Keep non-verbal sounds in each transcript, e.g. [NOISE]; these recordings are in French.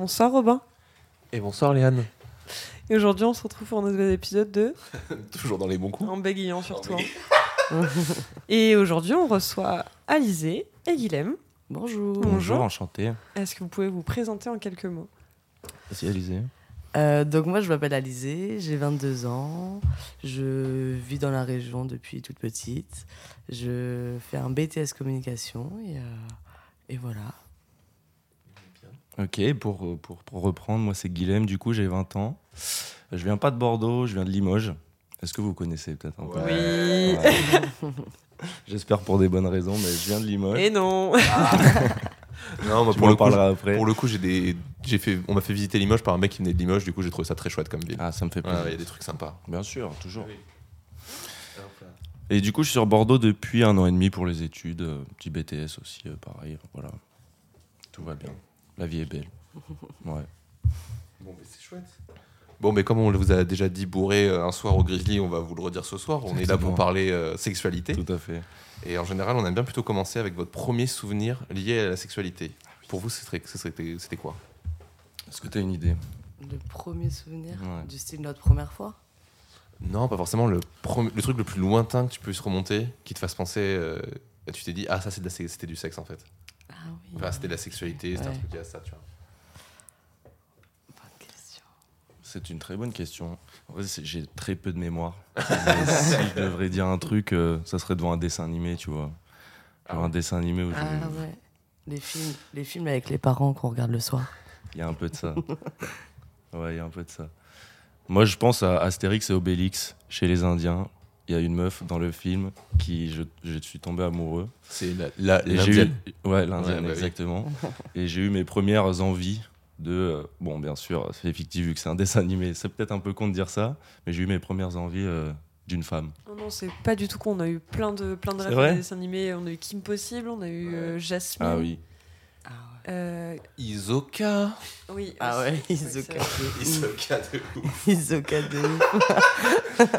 Bonsoir Robin. Et bonsoir Léane. Et aujourd'hui, on se retrouve pour un nouvel épisode de [LAUGHS] Toujours dans les bons coups. En bégayant surtout. hein. [LAUGHS] et aujourd'hui, on reçoit Alizé et Guilhem. Bonjour. Bonjour. enchanté. Est-ce que vous pouvez vous présenter en quelques mots Merci Alizé. Euh, donc moi je m'appelle Alizé, j'ai 22 ans, je vis dans la région depuis toute petite, je fais un BTS communication et, euh, et voilà. Ok, pour, pour, pour reprendre, moi c'est Guilhem, du coup j'ai 20 ans. Je viens pas de Bordeaux, je viens de Limoges. Est-ce que vous connaissez peut-être un peu? Oui. Ouais. J'espère pour des bonnes raisons, mais je viens de Limoges. Et non Non, moi, Tu pour, le coup, après. pour le coup, j'ai des, j'ai fait, on m'a fait visiter Limoges par un mec qui venait de Limoges. Du coup, j'ai trouvé ça très chouette comme ville. Ah, ça me fait plaisir. Il y a des trucs sympas. Bien sûr, toujours. Oui. Et du coup, je suis sur Bordeaux depuis un an et demi pour les études. euh, Petit BTS aussi, euh, pareil. Voilà. Tout va bien. La vie est belle. [LAUGHS] Ouais. Bon, mais c'est chouette. Bon, mais comme on vous a déjà dit bourré euh, un soir au Grizzly, on va vous le redire ce soir. On est là pour parler euh, sexualité. Tout à fait. Et en général, on aime bien plutôt commencer avec votre premier souvenir lié à la sexualité. Pour vous, c'était quoi? Est-ce que tu as une idée? Le premier souvenir Ouais. du style notre première fois? Non, pas forcément le, le truc le plus lointain que tu puisses remonter, qui te fasse penser. euh, et tu t'es dit, ah, ça, c'est de la sex- c'était du sexe en fait. Ah oui. Enfin, c'était la sexualité, c'était un Ouais. truc lié à ça, tu vois. Bonne question. C'est une très bonne question. En j'ai très peu de mémoire. [LAUGHS] Si je devrais dire un truc, euh, ça serait devant un dessin animé, tu vois. Ah Genre un dessin animé où je- Ah ouais. Les films, les films avec les parents qu'on regarde le soir. il y a un peu de ça. [LAUGHS] Ouais, il y a un peu de ça. Moi, je pense à Astérix et Obélix chez les Indiens. Il y a une meuf dans le film qui je, je suis tombé amoureux. C'est la, l'indienne. ouais, l'indienne, Ouais, bah oui. exactement. et j'ai eu mes premières envies de, euh, bon, bien sûr, c'est fictif vu que c'est un dessin animé. C'est peut-être un peu con de dire ça, mais j'ai eu mes premières envies euh, d'une femme. Non, non, c'est pas du tout con. On a eu plein de, plein de de dessins animés. On a eu Kim Possible, on a eu euh, Jasmine. Ah oui. Ah ouais. Euh, Isoka. oui. Ah ouais, Isoka. Isoka de ouf. [LAUGHS] Isoka de ouf. [LAUGHS]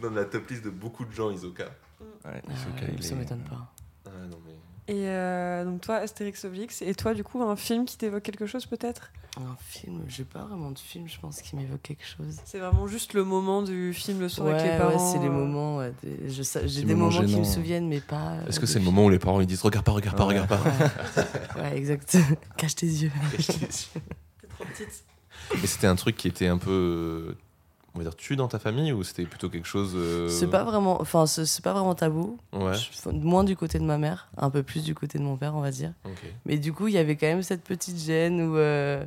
Dans la top liste de beaucoup de gens, Isoka. Ouais, Ah Isoka, il ça est- m'étonne pas. Ah non, mais. Et euh, donc, toi, Astérix Obélix. Et toi, du coup, un film qui t'évoque quelque chose peut-être? Un film, j'ai pas vraiment de film, je pense, qui m'évoque quelque chose. C'est vraiment juste le moment du film le soir Ouais, avec les ouais, parents. c'est les euh, moments. ouais, des- je sais- J'ai des moments moments qui me souviennent, mais pas. euh, Est-ce que de c'est le moment où les parents ils disent regarde pas, regarde pas, Ouais. regarde pas Ouais, [LAUGHS] exact. [LAUGHS] Cache tes yeux. T'es trop petite. Et c'était un truc qui était un peu, euh, on va dire, tu dans ta famille ou c'était plutôt quelque chose. euh, C'est pas vraiment, enfin, c'est pas vraiment tabou. Ouais. Je- moins du côté de ma mère, un peu plus du côté de mon père, on va dire. Ok. Mais du coup, il y avait quand même cette petite gêne où, euh,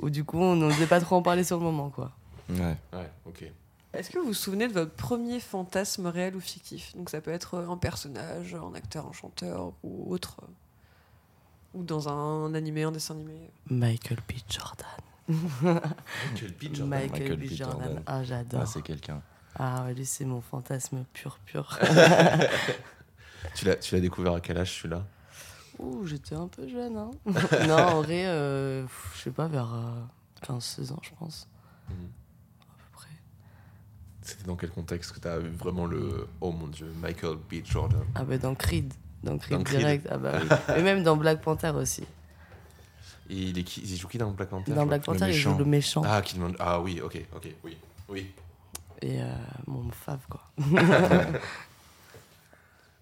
où du coup, on n'osait pas trop en parler sur le moment, quoi. Ouais. Ouais, ok. Est-ce que vous vous souvenez de votre premier fantasme réel ou fictif? Donc ça peut être un personnage, un acteur, un chanteur ou autre. Ou dans un animé, un dessin animé. Michael B. Jordan. [LAUGHS] Michael B. Jordan. Michael, Michael B. B. Jordan. Jordan. Ah, Ah, j'adore. c'est quelqu'un. Ah, lui, c'est mon fantasme pur, pur. [LAUGHS] Tu l'as, tu l'as découvert à quel âge celui-là? Ouh, j'étais un peu jeune, hein. [LAUGHS] non, en vrai, euh, je sais pas, vers 15-16 ans, je pense, Mhm. à peu près. C'était dans quel contexte que tu as eu vraiment le. Oh mon dieu, Michael B. Jordan? Ah bah dans Creed, dans Creed Dans Creed. direct. Ah bah oui. Et même dans Black Panther aussi. Et il, est qui, il joue qui dans Black Panther Dans Black Panther, il joue le méchant. Ah, Killmonger. Ah oui, ok, ok, oui. Oui. Et euh, mon fave, quoi. [LAUGHS]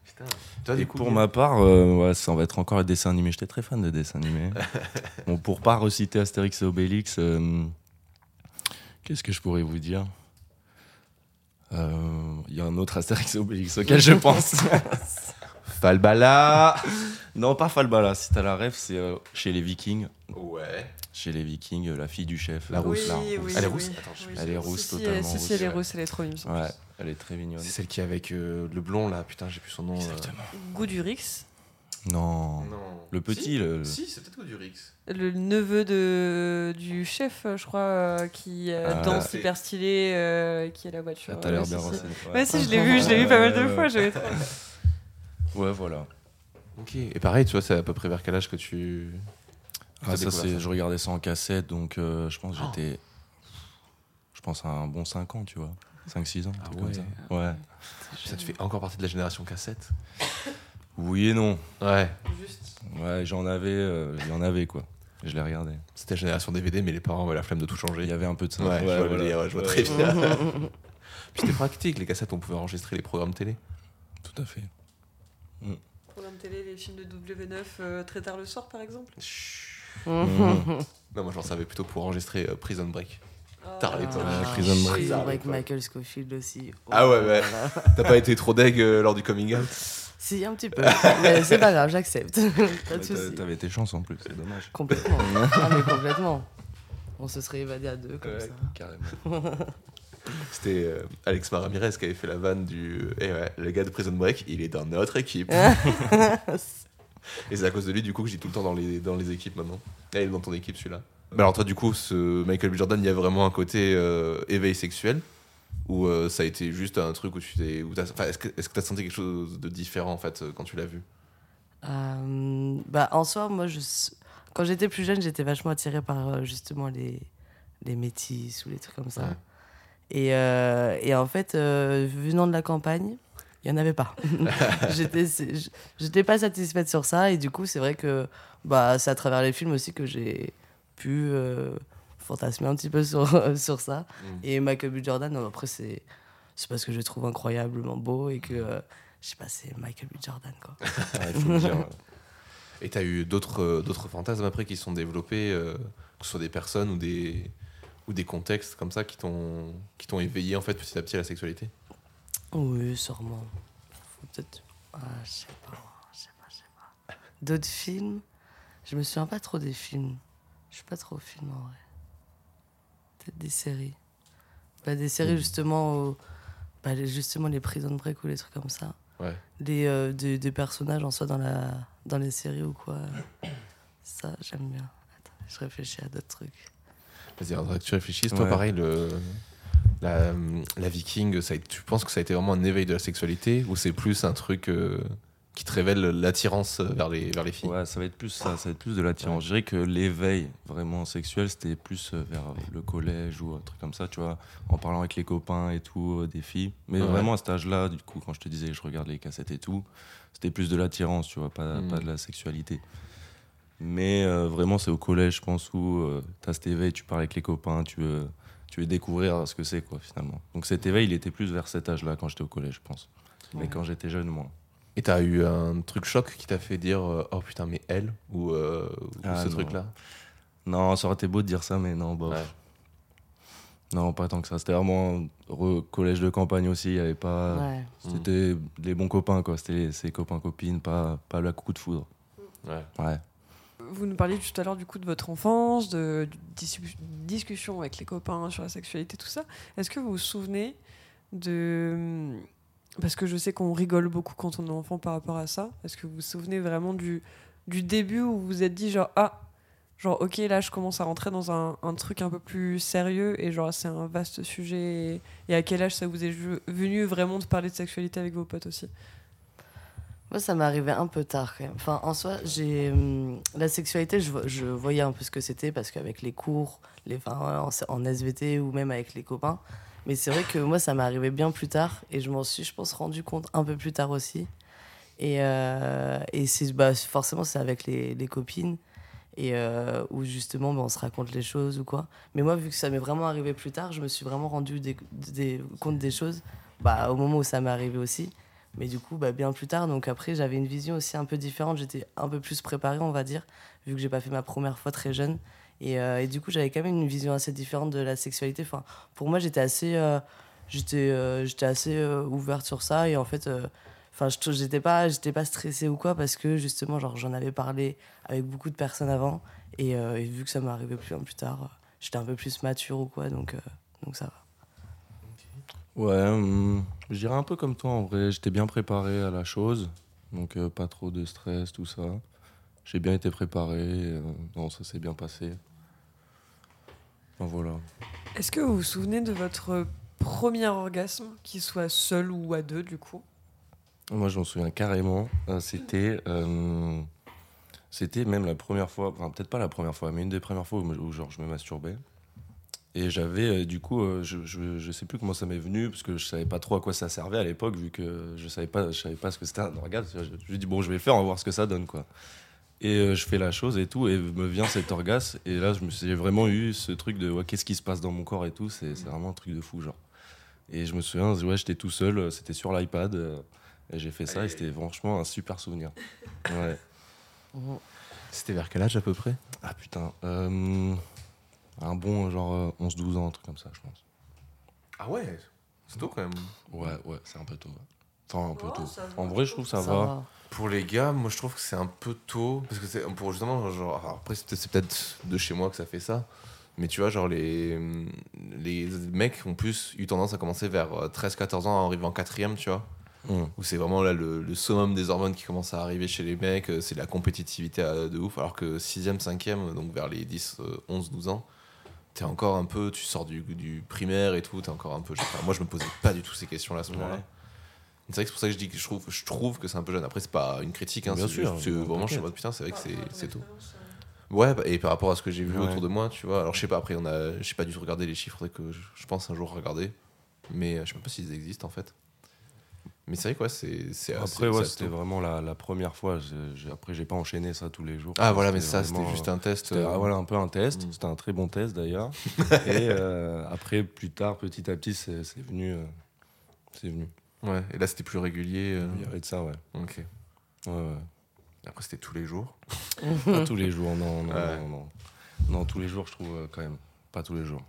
Putain. Toi, Et du coup, pour ma part, euh, ouais, ça va être encore les dessins animés. J'étais très fan de dessins animés. [LAUGHS] bon, pour pas reciter Astérix et Obélix, euh, qu'est-ce que je pourrais vous dire? Euh, Il y a un autre Astérix et Obélix auquel je pense. [LAUGHS] Falbala [LAUGHS] non, pas Falbala. Si t'as la ref, c'est euh, chez les Vikings. Ouais. Chez les Vikings, la fille du chef. La rousse, oui, là. oui, Elle est oui. rousse? Attends, je- Oui, Elle est si, rousse, si, totalement Si, si, rousse, elle est rousse, elle est trop mignonne. Ouais, elle est très mignonne. C'est celle qui est avec euh, le blond là, putain, j'ai plus son nom. euh. Exactement. Goût du Rix, Non. Non. Le petit, le- Si, c'est peut-être du Rix. le neveu de, du chef, je crois, euh, qui euh, Ah. danse C'est- hyper stylé, euh, qui a la voiture. Ça t'a l'air Ouais, bien si, si. renseigné. Ouais, si, je l'ai vu, je l'ai vu pas mal de Ouais, fois. ouais. j'avais trop- Ouais, voilà. Ok. Et pareil, tu vois, c'est à peu près vers quel âge que tu. Ah, ça, c'est, ça je regardais ça en cassette, donc euh, je pense que Oh. j'étais. Je pense à un bon 5 ans, tu vois. 5-6 ans, Ah truc ouais. comme ça. Ouais. Ça te fait encore partie de la génération cassette Oui et non. Ouais. Juste. Ouais, j'en avais, euh, il y en avait quoi. Je les regardais. C'était la génération DVD, mais les parents avaient la flemme de tout Il changer. y avait un peu de ça. Ouais, je vois le voilà. délire, ouais, je vois Ouais, très ouais. bien. [LAUGHS] Puis c'était pratique, les cassettes, on pouvait enregistrer les programmes télé. Tout à fait. Programme télé, les films de W9 euh, très tard le soir, par exemple. [LAUGHS] Non, moi j'en savais plutôt pour enregistrer euh, Prison Break. Tard. Ah, Ah, Prison Break. Prison Break. Michael Scofield aussi. Ah ouais, ouais. Voilà. [LAUGHS] T'as pas été trop deg euh, lors du coming out [LAUGHS] Si, un petit peu. Mais c'est pas grave, j'accepte. pas Ouais, de t'a- soucis. T'avais tes chances en plus, c'est dommage. Complètement. ah, mais complètement. On se serait évadé à deux comme Ouais, ça. carrément. C'était euh, Alex Maramirez qui avait fait la vanne du. Eh ouais, le gars de Prison Break, il est dans notre équipe. [LAUGHS] Et c'est à cause de lui, du coup, que j'ai tout le temps dans les, dans les équipes maintenant. Et il est dans ton équipe, celui-là. Mais alors, toi, du coup, ce Michael B. Jordan, il y a vraiment un côté euh, éveil sexuel Ou euh, ça a été juste un truc où tu t'es. où t'as- Enfin, est-ce que est-ce que t'as senti quelque chose de différent, en fait, quand tu l'as vu? Euh, bah, en soi, moi, je... quand j'étais plus jeune, j'étais vachement attirée par justement les, les métis ou les trucs comme ça. Ouais. Et, euh, et en fait, euh, venant de la campagne, il n'y en avait pas. [LAUGHS] j'étais pas satisfaite sur ça. Et du coup, c'est vrai que bah, c'est à travers les films aussi que j'ai pu euh, fantasmer un petit peu sur, [LAUGHS] sur ça. Mm. Et Michael B. Jordan, non, après, c'est parce que je le trouve incroyablement beau et que, euh, je sais pas, c'est Michael B. Jordan, quoi. [LAUGHS] Ouais, faut le dire. ouais. Et t'as eu d'autres fantasmes après qui sont développés, que ce soit des personnes ou des, ou des contextes comme ça qui t'ont qui t'ont éveillé, en fait, petit à petit à la sexualité? Oui, sûrement. Faut peut-être. Ah, je sais pas, je sais pas, je sais pas. D'autres films? Je me souviens pas trop des films. Je suis pas trop film en vrai. Peut-être des séries. Bah, des séries justement, au- bah, les- justement les Prison Break ou les trucs comme ça. Ouais. Des, euh, des, des personnages en soi dans, la, dans les séries ou quoi. Ça, j'aime bien. Attends, je réfléchis à d'autres trucs. Vas-y, alors, que tu réfléchisses, toi, Ouais. pareil, le, la, la viking, ça tu penses que ça a été vraiment un éveil de la sexualité ou c'est plus un truc euh, qui te révèle l'attirance vers les, vers les filles? Ouais, ça va être plus ça, ça va être plus de l'attirance. Je dirais que l'éveil vraiment sexuel, c'était plus euh, vers le collège ou un truc comme ça, tu vois, en parlant avec les copains et tout, euh, des filles. Mais Ouais. vraiment à cet âge-là, du coup, quand je te disais que je regarde les cassettes et tout, c'était plus de l'attirance, tu vois, pas, Mhm. pas de la sexualité. Mais euh, vraiment, c'est au collège, je pense, où tu as cet éveil, tu parles avec les copains, tu veux, tu veux découvrir ce que c'est, quoi, finalement. Donc cet éveil, il était plus vers cet âge-là quand j'étais au collège, je pense. Mais quand j'étais jeune, moins. Et t'as eu un truc choc qui t'a fait dire euh, oh putain mais elle ou, euh, ou Ah, ce non. truc là Non, ça aurait été beau de dire ça, mais non, bof. Ouais. Non, pas tant que ça. C'était vraiment re- collège de campagne aussi. Il y avait pas. Ouais. C'était les bons copains, quoi. C'était ses copains, copines, pas, pas la coup de foudre. Ouais. Ouais. Vous nous parliez tout à l'heure du coup de votre enfance, de, de dis- discussion avec les copains sur la sexualité, tout ça. Est-ce que vous vous souvenez de... Parce que je sais qu'on rigole beaucoup quand on est enfant par rapport à ça. Est-ce que vous vous souvenez vraiment du, début où vous vous êtes dit genre, ah, genre, ok, là je commence à rentrer dans un, truc un peu plus sérieux et genre c'est un vaste sujet. Et, à quel âge ça vous est venu vraiment de parler de sexualité avec vos potes aussi? Moi, ça m'est arrivé un peu tard quand même. Enfin, en soi, j'ai hum, la sexualité, je, vo- je voyais un peu ce que c'était parce qu'avec les cours, les, en, SVT ou même avec les copains. Mais c'est vrai que moi, ça m'est arrivé bien plus tard et je m'en suis, je pense, rendu compte un peu plus tard aussi. Et, euh, et c'est bah, forcément, c'est avec les, les copines et euh, où justement, bah, on se raconte les choses ou quoi. Mais moi, vu que ça m'est vraiment arrivé plus tard, je me suis vraiment rendu compte des choses bah, au moment où ça m'est arrivé aussi. Mais du coup, bah, bien plus tard. Donc après, j'avais une vision aussi un peu différente. J'étais un peu plus préparée, on va dire, vu que j'ai pas fait ma première fois très jeune. Et, euh, et du coup, j'avais quand même une vision assez différente de la sexualité. Enfin, pour moi, j'étais assez. euh, euh, j'étais assez ouverte sur ça et en fait enfin j'étais pas pas stressée ou quoi parce que justement j'en avais parlé avec beaucoup de personnes avant et, vu que ça arrivé plus plus tard j'étais un peu plus mature ou quoi donc donc ça va ouais hum, je dirais un peu comme toi en vrai. J'étais bien préparé à la chose. Donc pas trop de stress tout ça. J'ai bien été préparé non ça s'est bien passé. Voilà. Est-ce que vous vous souvenez de votre premier orgasme, qu'il soit seul ou à deux, du coup? Moi, je m'en souviens carrément. Euh, c'était, euh, c'était même la première fois, enfin, peut-être pas la première fois, mais une des premières fois où, genre, je me masturbais. Et j'avais, euh, du coup, je, je, sais plus comment ça m'est venu, parce que je savais pas trop à quoi ça servait à l'époque, vu que je savais pas, je savais pas ce que c'était un orgasme. Je, me dis, bon, je vais le faire, on va voir ce que ça donne, quoi. Et je fais la chose et tout, et me vient cet orgasme. Et là, je me j'ai vraiment eu ce truc de ouais, qu'est-ce qui se passe dans mon corps et tout. C'est vraiment un truc de fou, genre. Et je me souviens, ouais, j'étais tout seul, euh, c'était sur l'iPad. Euh, et j'ai fait ça et c'était franchement un super souvenir. Ouais. [LAUGHS] C'était vers quel âge à peu près? Ah putain. Euh, un bon genre 11-12 ans, un truc comme ça, je pense. Ah ouais C'est tôt quand même. Ouais, ouais, c'est un peu tôt. Enfin, un peu tôt. En vrai, je trouve ça, ça va. Pour les gars, moi je trouve que c'est un peu tôt. Parce que c'est pour justement, genre, après, c'est peut-être de chez moi que ça fait ça. Mais tu vois, genre, les, les mecs ont plus eu tendance à commencer vers 13-14 euh, ans, à arriver en quatrième, tu vois. Mm. Où c'est vraiment là le, summum des hormones qui commence à arriver chez les mecs, euh, c'est la compétitivité de ouf. Alors que 6ème, 5ème, donc vers les 10, 11, 12 ans, t'es encore un peu, tu sors du, du primaire et tout, t'es encore un peu. moi, je me posais pas du tout ces questions-là à ce moment-là. C'est vrai que c'est pour ça que je dis que je trouve, je trouve que c'est un peu jeune. Après, c'est pas une critique, hein, Bien sûr. C'est vraiment, je suis en mode putain, c'est vrai que c'est tout. Ouais, bah, et par rapport à ce que j'ai vu autour de moi, tu vois. Alors, je sais pas, après, on a, je sais pas du tout regarder les chiffres que je, pense un jour regarder. Mais euh, je sais pas s'ils existent en fait. Mais c'est vrai quoi, c'est. Après, ouais, c'était vraiment la, la, première fois. après, j'ai pas enchaîné ça tous les jours. Ah voilà, mais ça, c'était juste un test. Euh... voilà, un peu un test. Mm. C'était un très bon test d'ailleurs. [LAUGHS] et euh, après, plus tard, petit à petit, c'est venu. Euh, c'est venu. Ouais, et là, c'était plus régulier. Il y avait de ça, ouais. Ok. Ouais, ouais. Après, c'était tous les jours. [LAUGHS] pas tous les jours, non, non, non, non, tous les jours, je trouve quand même. Pas tous les jours.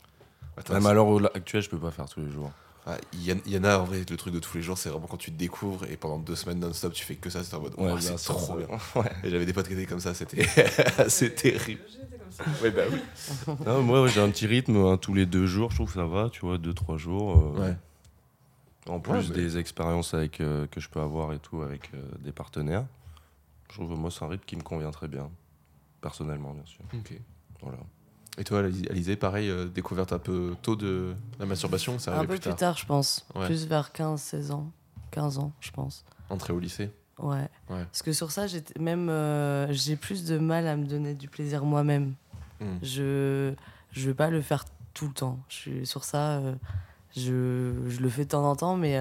même à l'heure actuelle, je peux pas faire tous les jours. Ah, il y, en a en vrai, le truc de tous les jours, c'est vraiment quand tu te découvres et pendant deux semaines non-stop, tu fais que ça, c'est en mode, ouais, c'est trop bien. [LAUGHS] Et j'avais des potes qui étaient comme ça, c'était [LAUGHS] [LAUGHS] assez terrible. ouais, bah oui. moi, j'ai un petit rythme hein, tous les deux jours, je trouve que ça va, tu vois, deux, trois jours. Euh, ouais. En plus des expériences avec, euh, que je peux avoir et tout avec des partenaires. Je trouve, moi, c'est un rythme qui me convient très bien. Personnellement, bien sûr. Ok. Voilà. Et toi, Alizé, pareil, euh, découverte un peu tôt de la masturbation ça Un peu plus tard, je pense. Plus vers 15-16 ans. 15 ans, je pense. Entrée au lycée Ouais. Parce que sur ça, j'ai même euh, j'ai plus de mal à me donner du plaisir moi-même. Hmm. Je je veux pas le faire tout le temps. Je suis sur ça. Euh, je, je, le fais de temps en temps, mais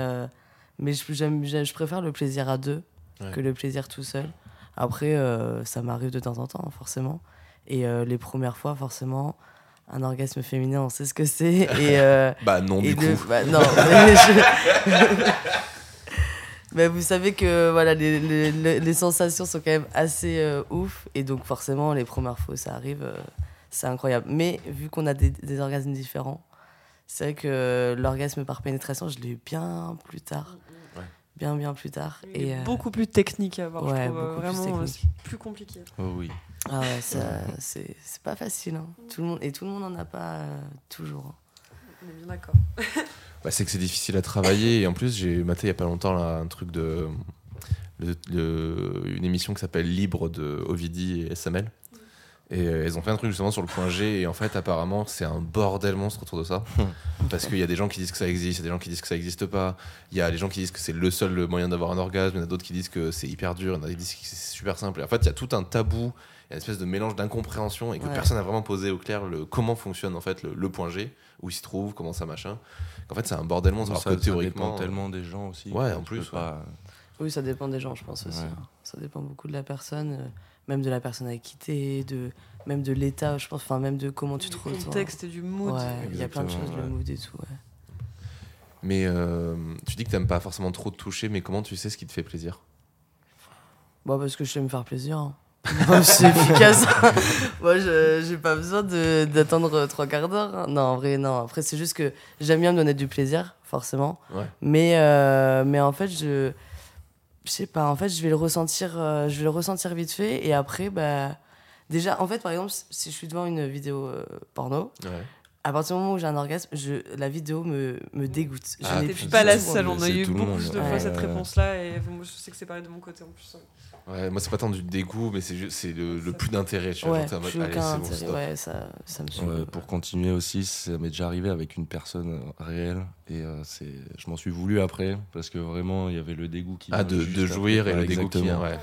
mais je, je préfère le plaisir à deux que le plaisir tout seul. Après, ça m'arrive de temps en temps, forcément. Et euh, les premières fois, forcément, un orgasme féminin, on sait ce que c'est. [LAUGHS] Et, euh, bah non, du coup. Bah, non, [LAUGHS] [LAUGHS] mais, vous savez que voilà, les, les, les, sensations sont quand même assez ouf. Et donc, forcément, les premières fois ça arrive, c'est incroyable. Mais vu qu'on a des, des, orgasmes différents, c'est vrai que l'orgasme par pénétration, je l'ai eu bien plus tard bien bien plus tard. Et, euh, beaucoup plus technique à avoir, je trouve. Euh, vraiment, euh, c'est plus compliqué. Oh oui. Ah ouais, c'est pas facile. Hein. Tout le monde, et tout le monde n'en a pas toujours. Hein. On est bien d'accord. [LAUGHS] bah, c'est que c'est difficile à travailler. Et en plus, j'ai maté il y a pas longtemps là, un truc de. une émission qui s'appelle Libre de Ovidi et SML. Et euh, elles ont fait un truc justement sur le point G. Et en fait, apparemment, c'est un bordel monstre autour de ça. [LAUGHS] Parce qu'il y a des gens qui disent que ça existe, il y a des gens qui disent que ça n'existe pas. Il y a des gens qui disent que c'est le seul moyen d'avoir un orgasme. Il y en a d'autres qui disent que c'est hyper dur. Il y en a qui disent que c'est super simple. Et en fait, il y a tout un tabou, une espèce de mélange d'incompréhension et que personne n'a vraiment posé au clair le, comment fonctionne en fait le, point G, où il se trouve, comment ça machin. En fait, c'est un bordel monstre. Alors ça, que théoriquement. Ça tellement des gens aussi. Ouais, en plus. Oui, ça dépend des gens, je pense aussi. Hein. Ça dépend beaucoup de la personne, euh, même de la personne avec qui t'es, de même de l'état, je pense, enfin même de comment tu te retrouves. Du contexte et du mood. il y a plein de choses, le mood et tout. Mais euh, tu dis que t'aimes pas forcément trop te toucher, mais comment tu sais ce qui te fait plaisir? Bon, parce que je sais me faire plaisir. Hein. C'est efficace. [LAUGHS] Moi, j'ai pas besoin d'attendre trois quarts d'heure. hein. Non, en vrai, non. Après, c'est juste que j'aime bien me donner du plaisir, forcément. Ouais. Mais, euh, mais en fait, je. Je sais pas, en fait, je vais le ressentir, euh, je vais le ressentir vite fait. Et après, bah. Déjà, en fait, par exemple, si je suis devant une vidéo euh, porno, Ouais. À partir du moment où j'ai un orgasme, je, la vidéo me, me dégoûte. Je Ah, n'ai plus pas la seule, on a eu beaucoup de Ouais. fois cette réponse-là, et moi je sais que c'est pareil de mon côté en plus. Ouais, moi, c'est pas tant du dégoût, mais c'est juste- c'est le, le plus d'intérêt. Tu Ouais, plus allez, aucun c'est bon, intérêt. stop. ouais, ça, ça me suit. Ouais, pour continuer aussi, ça m'est déjà arrivé avec une personne euh, réelle et euh, c'est, je m'en suis voulu après parce que vraiment il y avait le dégoût qui Ah, de, de après. jouir et le dégoût qui vient, exactement. ouais.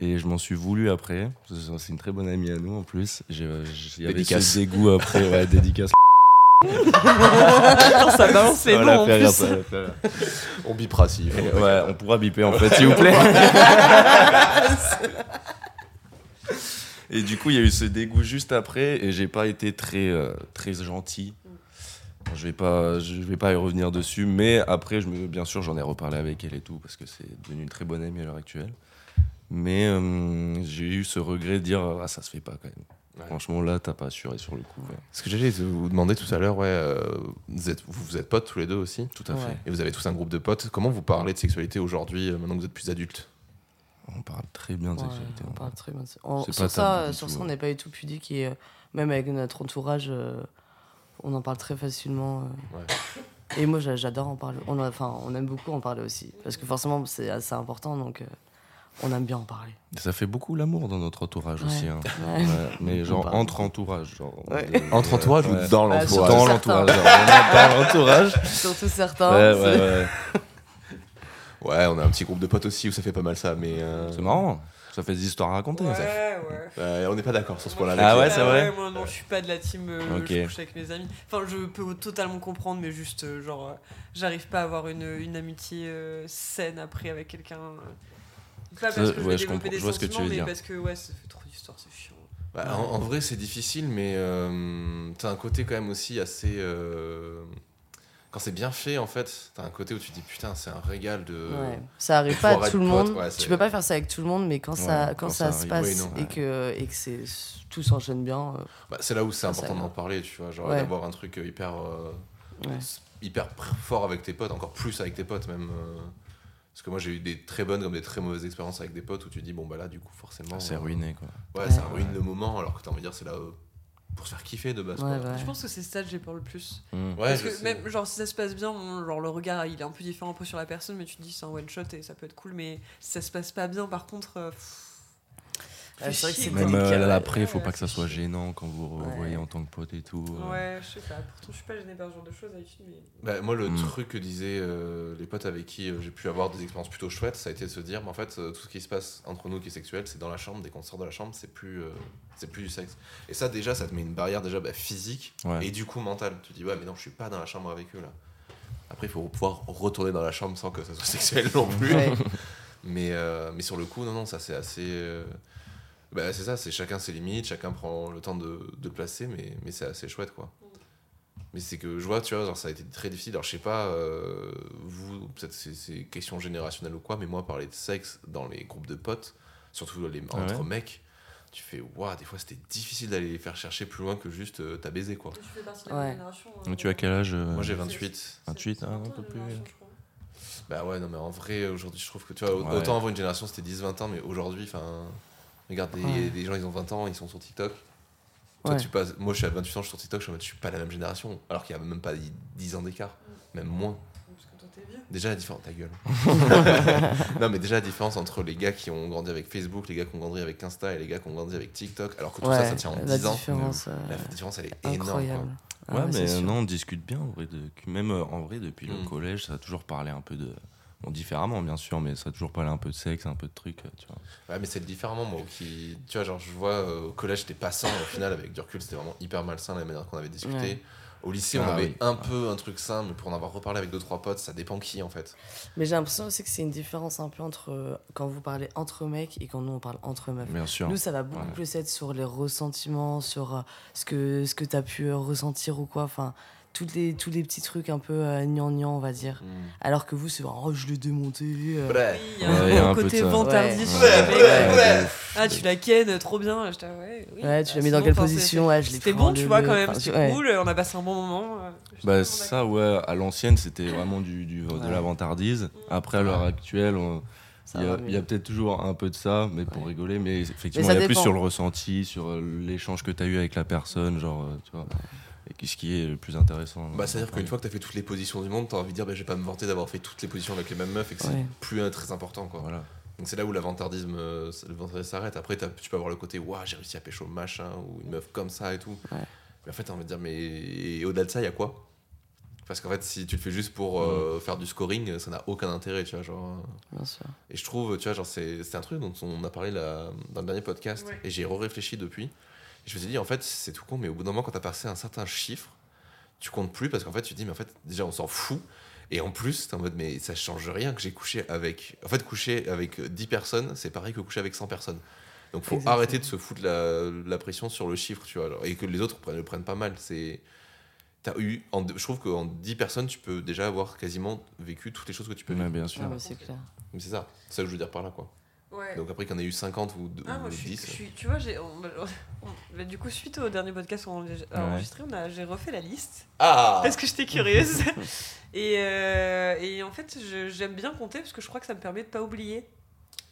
Et je m'en suis voulu après. C'est c'est une très bonne amie à nous en plus. Avait Dédicace. ce dégoût après, ouais, [LAUGHS] dédicace. Ça balance les noms en rire, ça rire. On bipera si. Et ouais, on pourra biper en fait, s'il vous plaît. [LAUGHS] et du coup, il y a eu ce dégoût juste après, et j'ai pas été très, euh, très gentil. Je vais pas, je vais pas y revenir dessus, mais après, je me, bien sûr, j'en ai reparlé avec elle et tout, parce que c'est devenu une très bonne amie à l'heure actuelle. Mais euh, j'ai eu ce regret de dire, ah, ça se fait pas quand même. Ouais. Franchement, là, t'as pas assuré sur le coup. ouais. Ce que j'allais vous demander tout à l'heure, ouais, euh, vous, êtes, vous, vous êtes potes tous les deux aussi? Tout à Ouais. fait. Et vous avez tous un groupe de potes. Comment vous parlez de sexualité aujourd'hui, euh, maintenant que vous êtes plus adultes? On parle très bien de Ouais, sexualité. on parle très bien de. On- sur pas ça, sur tout, ça, on n'est pas du tout pudique et euh, même avec notre entourage, euh, on en parle très facilement. euh. Ouais. Et moi, j'a- j'adore en parler. On, enfin, on aime beaucoup en parler aussi parce que forcément, c'est assez important, donc euh, on aime bien en parler. Ça fait beaucoup l'amour dans notre entourage aussi. Hein. Ouais. Mais genre entre entourage. Genre, de- Entre entourage ouais. ou dans l'entourage? Dans l'entourage. dans l'entourage. [LAUGHS] Surtout certains. Ouais, c'est- ouais, ouais. [LAUGHS] Ouais, on a un petit groupe de potes aussi où ça fait pas mal ça, mais. euh, C'est marrant. Ça fait des histoires à raconter. Ouais, ça. ouais. euh, on n'est pas d'accord sur ce point-là. Ah ouais, c'est vrai? Moi, non, je suis pas de la team. euh, Ok. Je couche avec mes amis. Enfin, je peux totalement comprendre, mais juste, euh, genre, euh, j'arrive pas à avoir une, une amitié euh, saine après avec quelqu'un. Euh. Pas parce Ça, que je ouais, comprends- des je vois ce que tu veux mais dire. parce que ouais, ça fait trop d'histoires, c'est chiant. Bah, en, en vrai, c'est difficile, mais euh, t'as un côté quand même aussi assez. euh, Quand c'est bien fait, en fait, t'as un côté où tu te dis putain, c'est un régal de. Ouais. Ça arrive pas à tout le monde. ouais, tu peux pas faire ça avec tout le monde, mais quand ça, quand quand ça, ça se passe Oui, non, et que et que c'est tout s'enchaîne bien. euh, Bah, c'est là où c'est important d'en parler, tu vois, genre Ouais. d'avoir un truc hyper. euh, ouais. hyper fort avec tes potes, encore plus avec tes potes même. Parce que moi j'ai eu des très bonnes comme des très mauvaises expériences avec des potes où tu dis bon bah là du coup forcément. C'est euh, ruiné, quoi. Ouais, Ouais. ça ruine le moment alors que t'as envie de dire c'est là euh, pour se faire kiffer de base. Ouais, quoi. ouais. Je pense que c'est ça que j'ai peur le plus. Mm. Ouais, Parce que sais. même, genre, si ça se passe bien, genre, le regard, il est un peu différent un peu sur la personne, mais tu te dis c'est un one shot et ça peut être cool, mais si ça se passe pas bien, par contre. euh, pff, Ouais, c'est vrai que chier, c'est quoi. Même euh, ouais. après, il faut pas que ça soit gênant quand vous vous Ouais. revoyez en tant que pote et tout. euh. Ouais, je sais pas. Pourtant, je suis pas gênée par ce genre de choses d'habitude, mais. Bah, moi, le Mm. truc que disaient euh, les potes avec qui euh, j'ai pu avoir des expériences plutôt chouettes, ça a été de se dire, mais en fait, tout ce qui se passe entre nous qui est sexuel, c'est dans la chambre. Dès qu'on sort de la chambre, c'est plus, euh, c'est plus du sexe. Et ça, déjà, ça te met une barrière déjà bah, physique Ouais. et du coup mentale. Tu dis, ouais, mais non, je suis pas dans la chambre avec eux là. Après, il faut pouvoir retourner dans la chambre sans que ça soit [LAUGHS] sexuel non plus. Ouais. Mais, euh, mais sur le coup, non, non, ça c'est assez. euh, bah, c'est ça, c'est chacun ses limites, chacun prend le temps de, de le placer, mais, mais c'est assez chouette quoi. Mais c'est que je vois, tu vois, genre, ça a été très difficile. Alors je sais pas, euh, vous, peut-être c'est, c'est question générationnelle ou quoi, mais moi, parler de sexe dans les groupes de potes, surtout les, Ah entre ouais mecs, tu fais, waouh, des fois c'était difficile d'aller les faire chercher plus loin que juste euh, t'as baisé quoi. Tu fais partie de la Ouais. génération. Mais Tu as quel âge euh, Moi j'ai 28. 28, hein, un peu plus. Bah ouais, non, mais en vrai, aujourd'hui, je trouve que tu vois, Ouais. autant avant une génération c'était 10-20 ans, mais aujourd'hui, enfin, regarde, des, Ouais. des gens ils ont 20 ans, ils sont sur TikTok. Toi, Ouais. tu passes, moi je suis à 28 ans, je suis sur TikTok, je suis en mode, je suis pas la même génération, alors qu'il y a même pas 10 ans d'écart, même moins. Parce que toi, t'es vieux. Déjà la différence, ta gueule. [LAUGHS] non, mais déjà la différence entre les gars qui ont grandi avec Facebook, les gars qui ont grandi avec Insta et les gars qui ont grandi avec TikTok, alors que tout ça, ça tient en la 10 ans. différence, euh, La différence, elle est énorme. quoi. Ah Ouais, mais non, on discute bien en vrai. De... Même euh, en vrai, depuis Mm. le collège, ça a toujours parlé un peu de. Bon, différemment, bien sûr, mais ça a toujours parlé un peu de sexe, un peu de trucs, tu vois. Ouais, mais c'est différemment, moi, qui. Tu vois, genre, je vois euh, au collège, j'étais pas sain, et au final, avec du recul, c'était vraiment hyper malsain la manière qu'on avait discuté. Ouais. Au lycée, on Ah avait oui. un peu un truc sain, mais pour en avoir reparlé avec deux, trois potes, ça dépend qui, en fait. Mais j'ai l'impression aussi que c'est une différence un peu entre euh, quand vous parlez entre mecs et quand nous on parle entre meufs. Bien sûr. Nous, ça va beaucoup Ouais. plus être sur les ressentiments, sur euh, ce que, ce que tu as pu ressentir ou quoi. Enfin, toutes les, tous les petits trucs un peu euh, gnangnan, on va dire. Hmm. Alors que vous, c'est vraiment, oh, je l'ai démonté. euh. Ouais. Oui, il y a un côté. Ouais. ouais. Ah, tu la ken trop bien. J'étais, ouais, oui. Ouais, tu Ah, l'as mis dans quelle position Ouais, je C'était bon, tu vois, quand même. enfin, C'était ouais. cool. On a passé un bon moment. euh, Bah ça ouais, à l'ancienne c'était vraiment du, du- de la vantardise. Après à l'heure actuelle, on- Ça il y a, peut-être toujours un peu de ça, mais pour Ouais. rigoler. Mais effectivement, ça il y a plus sur le ressenti, sur euh, l'échange que tu as eu avec la personne, genre, euh, tu vois. Et ce qui est le plus intéressant. Bah, c'est-à-dire qu'une fois que t'as fait toutes les positions du monde, t'as envie de dire, bah, je vais pas me vanter d'avoir fait toutes les positions avec les mêmes meufs et que Ouais. c'est plus euh, très important, quoi. Voilà. Donc c'est là où l'avantardisme euh, s'arrête. Après, t'as- tu peux avoir le côté, waouh, j'ai réussi à pécho machin, ou une meuf comme ça et tout. Ouais. Mais en fait, t'as envie de dire, mais et au-delà de ça, il y a quoi? Parce qu'en fait, si tu le fais juste pour euh, faire du scoring, ça n'a aucun intérêt, tu vois. Genre, euh. Bien sûr. Et je trouve, tu vois, genre, c'est c'est un truc dont on a parlé là, dans le dernier podcast, Ouais. et j'ai réfléchi depuis. Et je me suis dit, en fait, c'est tout con, mais au bout d'un moment, quand t'as passé un certain chiffre, tu comptes plus parce qu'en fait, tu te dis, mais en fait, déjà, on s'en fout. Et en plus, t'es en mode, mais ça change rien que j'ai couché avec. En fait, coucher avec 10 personnes, c'est pareil que coucher avec 100 personnes. Donc, faut Exactement. arrêter de se foutre la, la pression sur le chiffre, tu vois. genre, et que les autres prennent, le prennent pas mal. C'est. T'as eu, en, je trouve qu'en 10 personnes, tu peux déjà avoir quasiment vécu toutes les choses que tu peux Ouais, vivre. bien sûr. Ah, c'est clair. Mais c'est ça, c'est ça que je veux dire par là, quoi. Ouais. Donc après qu'il y en ait eu 50 ou, Ah, ou moi, je suis, 10. je suis- tu vois, j'ai, on- on- bah, du coup, suite au dernier podcast qu'on a enregistré, on a, j'ai refait la liste Ah parce que j'étais curieuse. [LAUGHS] et, euh, et en fait, je- j'aime bien compter parce que je crois que ça me permet de pas oublier.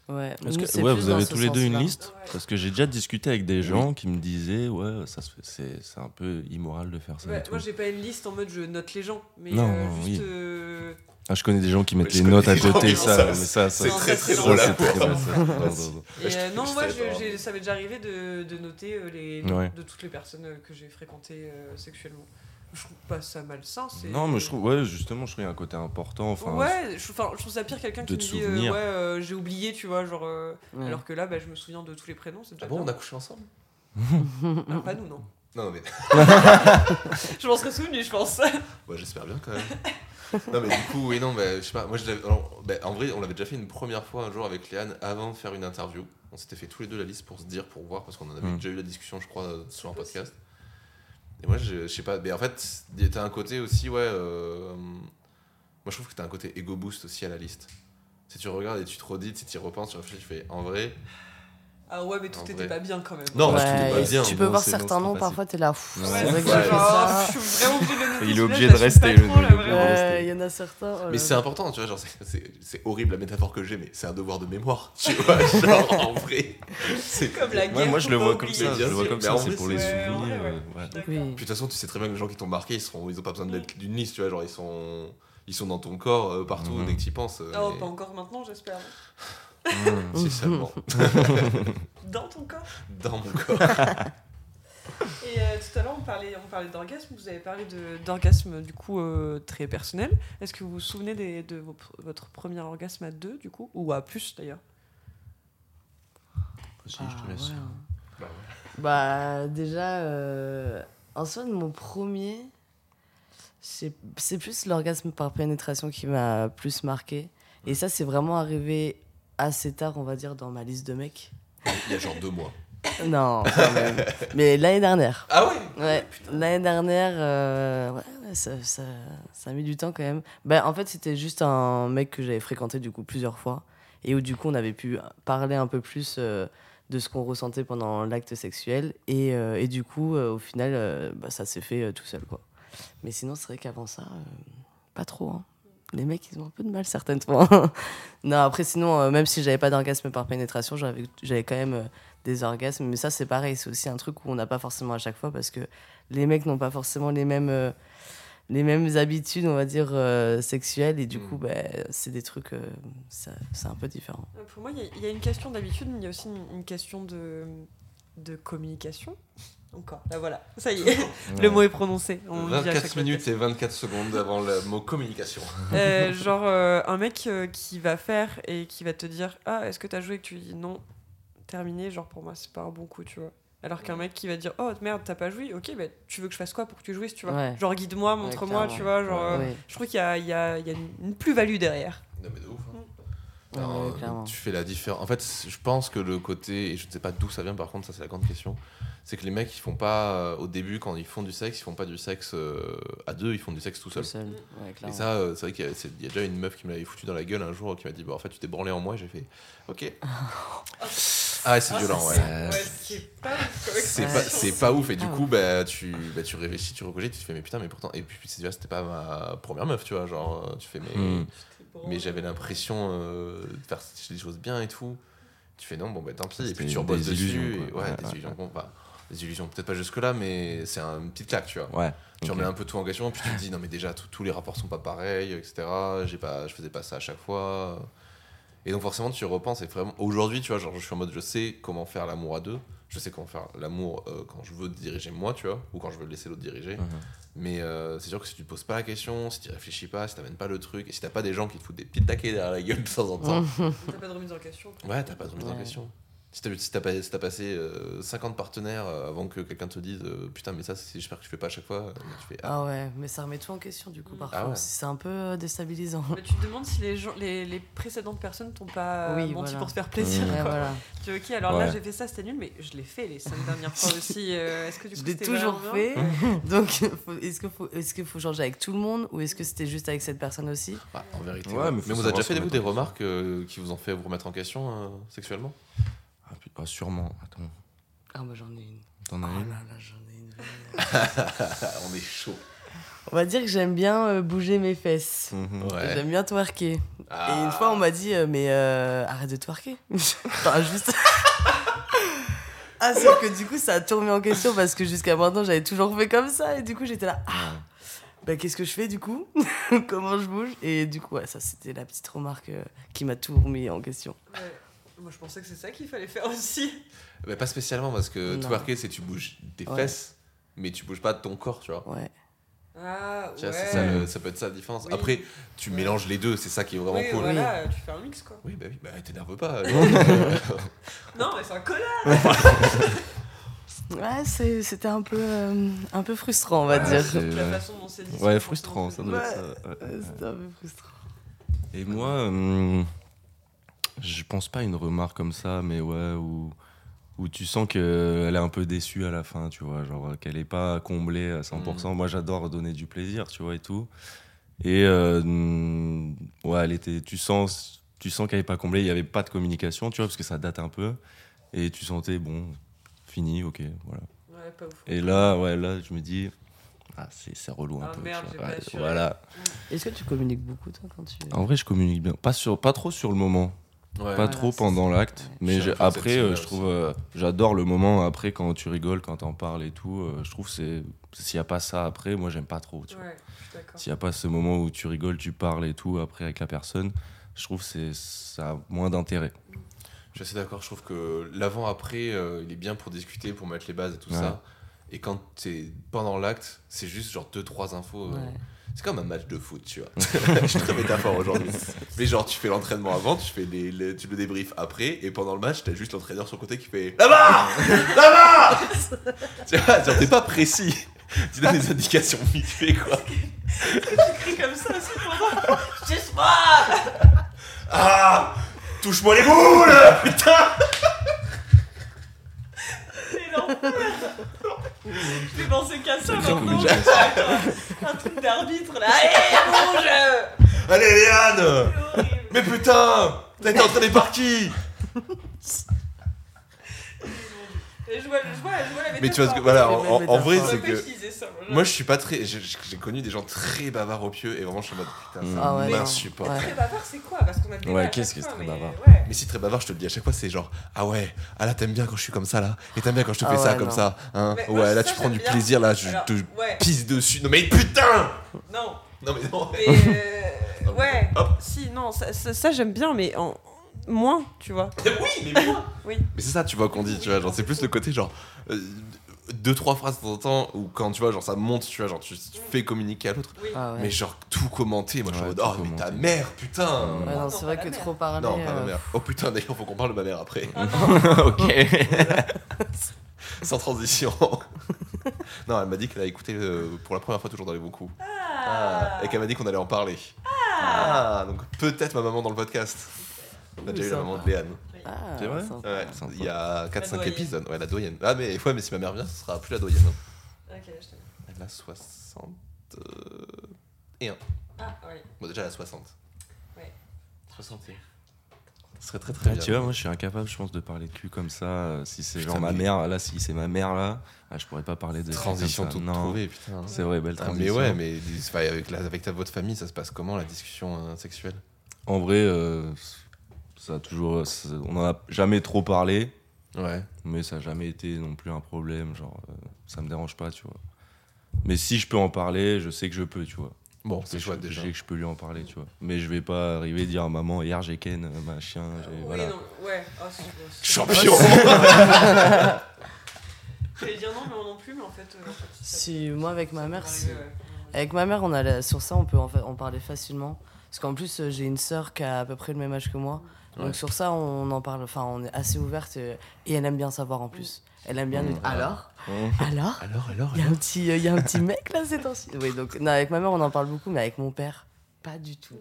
Ouais, Parce que, ouais, plus vous avez tous les deux une liste Ouais. Parce que j'ai déjà discuté avec des gens qui me disaient, ouais, ça se fait- c'est c'est un peu immoral de faire ça. Ouais, et tout. moi, j'ai pas une liste en mode je note les gens, mais Non, euh, non, juste. oui. euh, Ah, je connais des gens qui mettent les notes à côté, ça, ça. mais ça, ça, C'est très ça, très drôle très. Non, euh, non, moi, je- ça m'est déjà arrivé de, de noter euh, les Ouais. de toutes les personnes euh, que j'ai fréquentées euh, sexuellement. Je trouve pas ça malsain. Non, mais je trouve, ouais, justement, je trouve qu'il y a un côté important. Enfin, ouais, je, enfin, je trouve ça pire quelqu'un qui me dit euh, ouais euh, j'ai oublié tu vois genre euh, Ouais. alors que là bah, je me souviens de tous les prénoms Ah bon, on a couché ensemble? Ah, pas nous non Non, non, mais [LAUGHS] [LAUGHS] je m'en serais souvenu je pense ouais, j'espère bien quand même. [LAUGHS] [LAUGHS] non, mais du coup, oui, non, mais je sais pas. Moi, je alors, bah, en vrai, on l'avait déjà fait une première fois un jour avec Léane avant de faire une interview. On s'était fait tous les deux la liste pour se dire, pour voir, parce qu'on en avait Mm. déjà eu la discussion, je crois, sur un podcast. Et moi, je, je sais pas, mais en fait, t'as un côté aussi, ouais. euh, moi, je trouve que t'as un côté ego boost aussi à la liste. Si tu regardes et tu te redis, si tu y repenses, tu réfléchis, tu fais en vrai. Ah ouais mais tout En était vrai. pas bien quand même Non, Ouais, t'es pas bien. tu peux non, voir certains noms, parfois t'es là. pff, Ouais. c'est vrai que ouais. j'ai ça. je suis vraiment Il est obligé de rester, il y en a certains. oh Mais c'est important, tu vois, genre, c'est- c'est c'est horrible la métaphore que j'ai, mais c'est un devoir de mémoire, [LAUGHS] tu vois, genre, en vrai. C'est comme la guerre Ouais, moi je le vois comme ça, je le vois comme ça, c'est pour les souvenirs. Puis de toute façon, tu sais très bien que les gens qui t'ont marqué, ils, seront, ils ont pas besoin d'être d'une liste, tu vois, genre ils sont, ils sont dans ton corps euh, partout Mhm. dès que tu y penses. euh, Oh, pas encore maintenant j'espère Mmh. Si seulement, [LAUGHS] dans ton corps dans mon corps. [LAUGHS] Et euh, tout à l'heure, on parlait, on parlait d'orgasme. Vous avez parlé d'orgasme, du coup, euh, très personnel. Est-ce que vous vous souvenez des- de vos votre premier orgasme à deux, du coup? Ou à plus, d'ailleurs? Si, Ah, je te laisse. ouais. Bah Bah, déjà, euh, en soi, mon premier, c'est c'est plus l'orgasme par pénétration qui m'a plus marqué. Et ça, c'est vraiment arrivé assez tard, on va dire, dans ma liste de mecs. Il y a genre deux mois. Non, quand même. Mais l'année dernière. Ah ouais? Ouais, l'année dernière, euh, ouais, ça, ça, ça a mis du temps quand même. Ben, en fait, c'était juste un mec que j'avais fréquenté du coup plusieurs fois et où du coup on avait pu parler un peu plus euh, de ce qu'on ressentait pendant l'acte sexuel et, euh, et du coup au final bah, ça s'est fait tout seul quoi. Mais sinon c'est vrai qu'avant ça, pas trop. hein. Les mecs ils ont un peu de mal certaines [LAUGHS] fois. non après sinon euh, même si j'avais pas d'orgasme par pénétration j'avais j'avais quand même euh, des orgasmes mais ça c'est pareil c'est aussi un truc où on n'a pas forcément à chaque fois parce que les mecs n'ont pas forcément les mêmes euh, les mêmes habitudes on va dire euh, sexuelles et du Mm. coup bah, c'est des trucs euh, ça- c'est un peu différent Pour moi, il y a- il y, a une question d'habitude, mais il y a aussi une, une question de, de communication. Encore, là voilà, ça y est, [LAUGHS] le mot est prononcé. On le dit à 24 chaque minutes et 24 secondes avant le mot communication. [LAUGHS] Euh, genre euh, un mec euh, qui va faire et qui va te dire ah est-ce que t'as joué? Et que tu lui dis non terminé genre pour moi c'est pas un bon coup tu vois alors qu'un mec qui va dire oh merde t'as pas joué? Ok bah tu veux que je fasse quoi pour que tu jouisses tu vois Ouais. genre guide-moi montre-moi tu vois genre Ouais. je trouve qu'il y a, il y a- y a une, plus-value derrière Non mais de ouf. hein. Alors, Ouais, clairement. tu fais la différence. En fait, je pense que le côté, et je ne sais pas d'où ça vient par contre, ça c'est la grande question, c'est que les mecs ils font pas, euh, au début quand ils font du sexe, ils font pas du sexe euh, à deux, ils font du sexe tout Tout seul. Ouais, Et ça, euh, c'est vrai qu'il y, a- y déjà une meuf qui me l'avait foutu dans la gueule un jour, qui m'a dit, bah en fait tu t'es branlé en moi, et j'ai fait, ok. [LAUGHS] ah ouais, c'est Ah, violent, ouais. c'est- Ouais, c'est pas Ouais. pas, c'est pas ouf et du Ah coup bah tu, bah, tu réfléchis, tu recogites, tu te fais mais putain mais pourtant et puis c'est déjà c'était pas ma première meuf tu vois genre tu fais mais Hmm. mais j'avais l'impression euh, de faire des choses bien et tout. Tu fais non, bon, bah tant pis. Et puis tu rebosses des dessus. et- ouais, Ouais, des ouais, illusions. Bon, bah, des illusions, peut-être pas jusque-là, mais c'est un- une petite claque, tu vois. Ouais. Tu remets un peu tout en question, puis tu te dis non, mais déjà, tous- tous les rapports sont pas pareils, etc. J'ai pas, je faisais pas ça à chaque fois. Et donc, forcément, tu repenses. Et vraiment, aujourd'hui, tu vois, genre, je suis en mode, je sais comment faire l'amour à deux. Je sais comment faire l'amour euh, quand je veux diriger moi, tu vois, ou quand je veux laisser l'autre diriger. Mhm. Mais euh, c'est sûr que si tu te poses pas la question, si tu réfléchis pas, si t'amènes pas le truc, et si t'as pas des gens qui te foutent des petites taquets derrière la gueule de temps en temps, T'as pas de remise en question. ouais, t'as pas de remise en question. Si t'as si t'as pas- si t'as passé euh, 50 partenaires euh, avant que quelqu'un te dise euh, putain, mais ça, c'est- j'espère que tu fais pas à chaque fois, euh, tu fais ah, Ah ouais, mais ça remet tout en question du coup Mm. parfois. Ah ouais. C'est un peu euh, déstabilisant. Mais tu te demandes si les, gens, les, les précédentes personnes t'ont pas Oui, menti voilà. pour se faire plaisir. Mmh. Ouais, quoi. voilà. Tu dis, ok, alors là j'ai fait ça, c'était nul, mais je l'ai fait les cinq dernières fois [LAUGHS] aussi. euh, Est-ce que du Je coup l'ai c'était toujours fait. [LAUGHS] Donc, est-ce qu'il faut, est-ce qu'il faut changer avec tout le monde ou est-ce que c'était juste avec cette personne aussi? Bah, en vérité. Ouais, ouais. mais vous avez déjà fait des, remarques euh, qui vous ont fait vous remettre en question euh, sexuellement? Ah, ah, sûrement. Attends, Ah, bah j'en ai une. t'en as Oh une là là, j'en ai une. [LAUGHS] On est chaud. On va dire que j'aime bien euh, bouger mes fesses. Mhm. Ouais. J'aime bien twerker. Et Ah. une fois, on m'a dit, euh, mais euh, arrête de twerker. [LAUGHS] enfin, juste. [LAUGHS] ah, sauf que du coup, ça a tout remis en question parce que jusqu'à maintenant, j'avais toujours fait comme ça. Et du coup, j'étais là, ah, bah, qu'est-ce que je fais du coup? Comment je bouge? Et du coup, ouais, ça, c'était la petite remarque euh, qui m'a tout remis en question. Ouais. Moi je pensais que c'est ça qu'il fallait faire aussi. Bah, pas spécialement parce que Non. twerker, c'est tu bouges tes Ouais. fesses, mais tu bouges pas ton corps, tu vois. Ouais. Ah Tu ouais. vois, c'est ça, le- ça peut être ça la différence. Oui. Après, tu mélanges les deux, c'est ça qui est vraiment oui, cool. voilà, tu fais un mix quoi. Oui, bah oui, bah t'énerve pas. [LAUGHS] Non, mais c'est un connard Ouais, c'est- c'était un peu, euh, un peu frustrant, on va Ouais, dire. c'est- La ouais. façon dont c'est dit. Ouais, frustrant, ça doit Ouais. être ça. ouais. Ouais, C'était un peu frustrant. Et moi, euh, je pense pas à une remarque comme ça, mais ouais, où, où tu sens qu'elle est un peu déçue à la fin, tu vois, genre qu'elle est pas comblée à 100%. Moi, j'adore donner du plaisir, tu vois, et tout. Et euh, mm, ouais, elle était, tu sens, tu sens qu'elle est pas comblée, il y avait pas de communication, tu vois, parce que ça date un peu. Et tu sentais, bon, fini, ok, voilà. Ouais, pas ouf. Et là, ouais, là, je me dis, ah, c'est relou un Ah, peu. merde, Ouais, voilà. Est-ce que tu communiques beaucoup, toi, quand tu. En vrai, je communique bien. Pas, sur, pas trop sur le moment. Ouais. pas trop pendant l'acte, mais après, euh, je trouve, euh, j'adore le moment après quand tu rigoles, quand t'en parles et tout. euh, je trouve c'est s'il y a pas ça après, moi j'aime pas trop. S'il y a pas ce moment où tu rigoles, tu parles et tout après avec la personne, je trouve c'est ça a moins d'intérêt. Je suis assez d'accord, je trouve que l'avant-après, euh, il est bien pour discuter, pour mettre les bases et tout Ouais. ça. Et quand t'es pendant l'acte, c'est juste genre 2-3 infos. euh, Ouais. C'est comme un match de foot, tu vois. [LAUGHS] je suis très métaphore aujourd'hui. Mais genre, tu fais l'entraînement avant, tu fais les, les- tu le débriefes après, et pendant le match, t'as juste l'entraîneur sur le côté qui fait Là-bas Là-bas [LAUGHS] Tu vois, genre, t'es pas précis. Tu donnes des indications vite fait, quoi. Tu cries comme ça aussi pendant. Juste moi Ah Touche-moi les boules Putain C'est l'enfer Je vais penser qu'à ça Sacré maintenant. Un truc d'arbitre là. Allez, bouge Allez, Léane. Mais putain T'as été entraîné par qui Et je vois, je vois, je vois la Mais tu vois, ce que, voilà, en, mêmes en- en vrai, c'est que. ça, moi, je suis pas très. J'ai connu des gens très bavards au pieu et vraiment, je suis en mode putain, ça Ah ouais. Très bavard, c'est quoi? Parce qu'on a le Ouais, qu'est-ce que c'est très mais bavard? ouais. Mais si très bavard, je te le dis à chaque fois, c'est genre ah ouais, ah là t'aimes bien quand je suis comme ça là, et t'aimes bien quand je te Ah fais ça comme ça, hein. Mais moi, Ouais, là ça, tu prends du bien. plaisir, là je Alors, te ouais. pisse dessus. Non mais putain Non, Non mais non. mais euh, [LAUGHS] ouais. Si, non, ça, ça, ça, j'aime bien, mais en moins, tu vois. [LAUGHS] oui, mais moi. Oui. Mais c'est ça, tu vois qu'on dit, tu vois, genre c'est plus le côté genre euh, deux trois phrases de temps en temps ou quand tu vois genre ça monte, tu vois, genre tu tu fais communiquer à l'autre. Oui. Ah ouais. Mais genre tout commenter, moi je suis en Ouais, mode tout oh mais ta mère, putain. Ouais, non, Non, c'est pas vrai que mère. trop parler. Non, pas ma euh, mère. Oh putain, d'ailleurs, faut qu'on parle de ma mère après. Ah [LAUGHS] ok. [LAUGHS] Sans transition. non, elle m'a dit qu'elle a écouté euh, pour la première fois toujours dans les bons coups. Ah, et qu'elle m'a dit qu'on allait en parler. Ah, donc peut-être ma maman dans le podcast. On a déjà eu la maman de Léane. Ah, C'est vrai. Ouais, il y a 4-5 doyenne. épisodes. Ouais, la doyenne. Ah, mais, ouais, mais si ma mère vient, ce sera plus la doyenne. hein. Ok, je t'aime. Elle a 60. euh, et un. Ah, oui. Bon, déjà, elle a 60. Ouais. 61. Ce serait très très Ah, bien. tu vois, moi je suis incapable, je pense, de parler de cul comme ça. euh, Si c'est genre ma mère, là, si c'est ma mère là, ah, je pourrais pas parler de. Transition toute trouvée, putain. C'est vrai, belle Ah, transition. mais ouais, mais avec, la, avec ta, votre famille, ça se passe comment la discussion euh, sexuelle? En vrai, euh, ça a toujours. ça- on en a jamais trop parlé, Ouais. mais ça a jamais été non plus un problème. Genre, euh, ça me dérange pas, tu vois. Mais si je peux en parler, je sais que je peux, tu vois. Bon, Je c'est sais chouette que- déjà. Je sais que je peux lui en parler, tu vois. Mais je vais pas arriver et dire à maman, hier j'ai ken, euh, machin. j'ai- Oui, voilà. non, ouais. Oh, c'est- c'est- Champion [LAUGHS] J'allais dire non, mais moi non plus, mais en fait. euh, en fait, ça- Si, moi avec ma mère, ouais. Avec ma mère, on a la- sur ça, on peut en, fa- en parler facilement. Parce qu'en plus, euh, j'ai une sœur qui a à peu près le même âge que moi. Donc Ouais. sur ça, on en parle. Enfin, on est assez ouverte. Et elle aime bien savoir en plus. Elle aime bien nous dire Mmh. Alors? Mmh. Alors Alors, alors, Il y, a un petit, euh, il y a un petit mec là ces temps-ci. Oui, donc non, avec ma mère, on en parle beaucoup, mais avec mon père, pas du tout.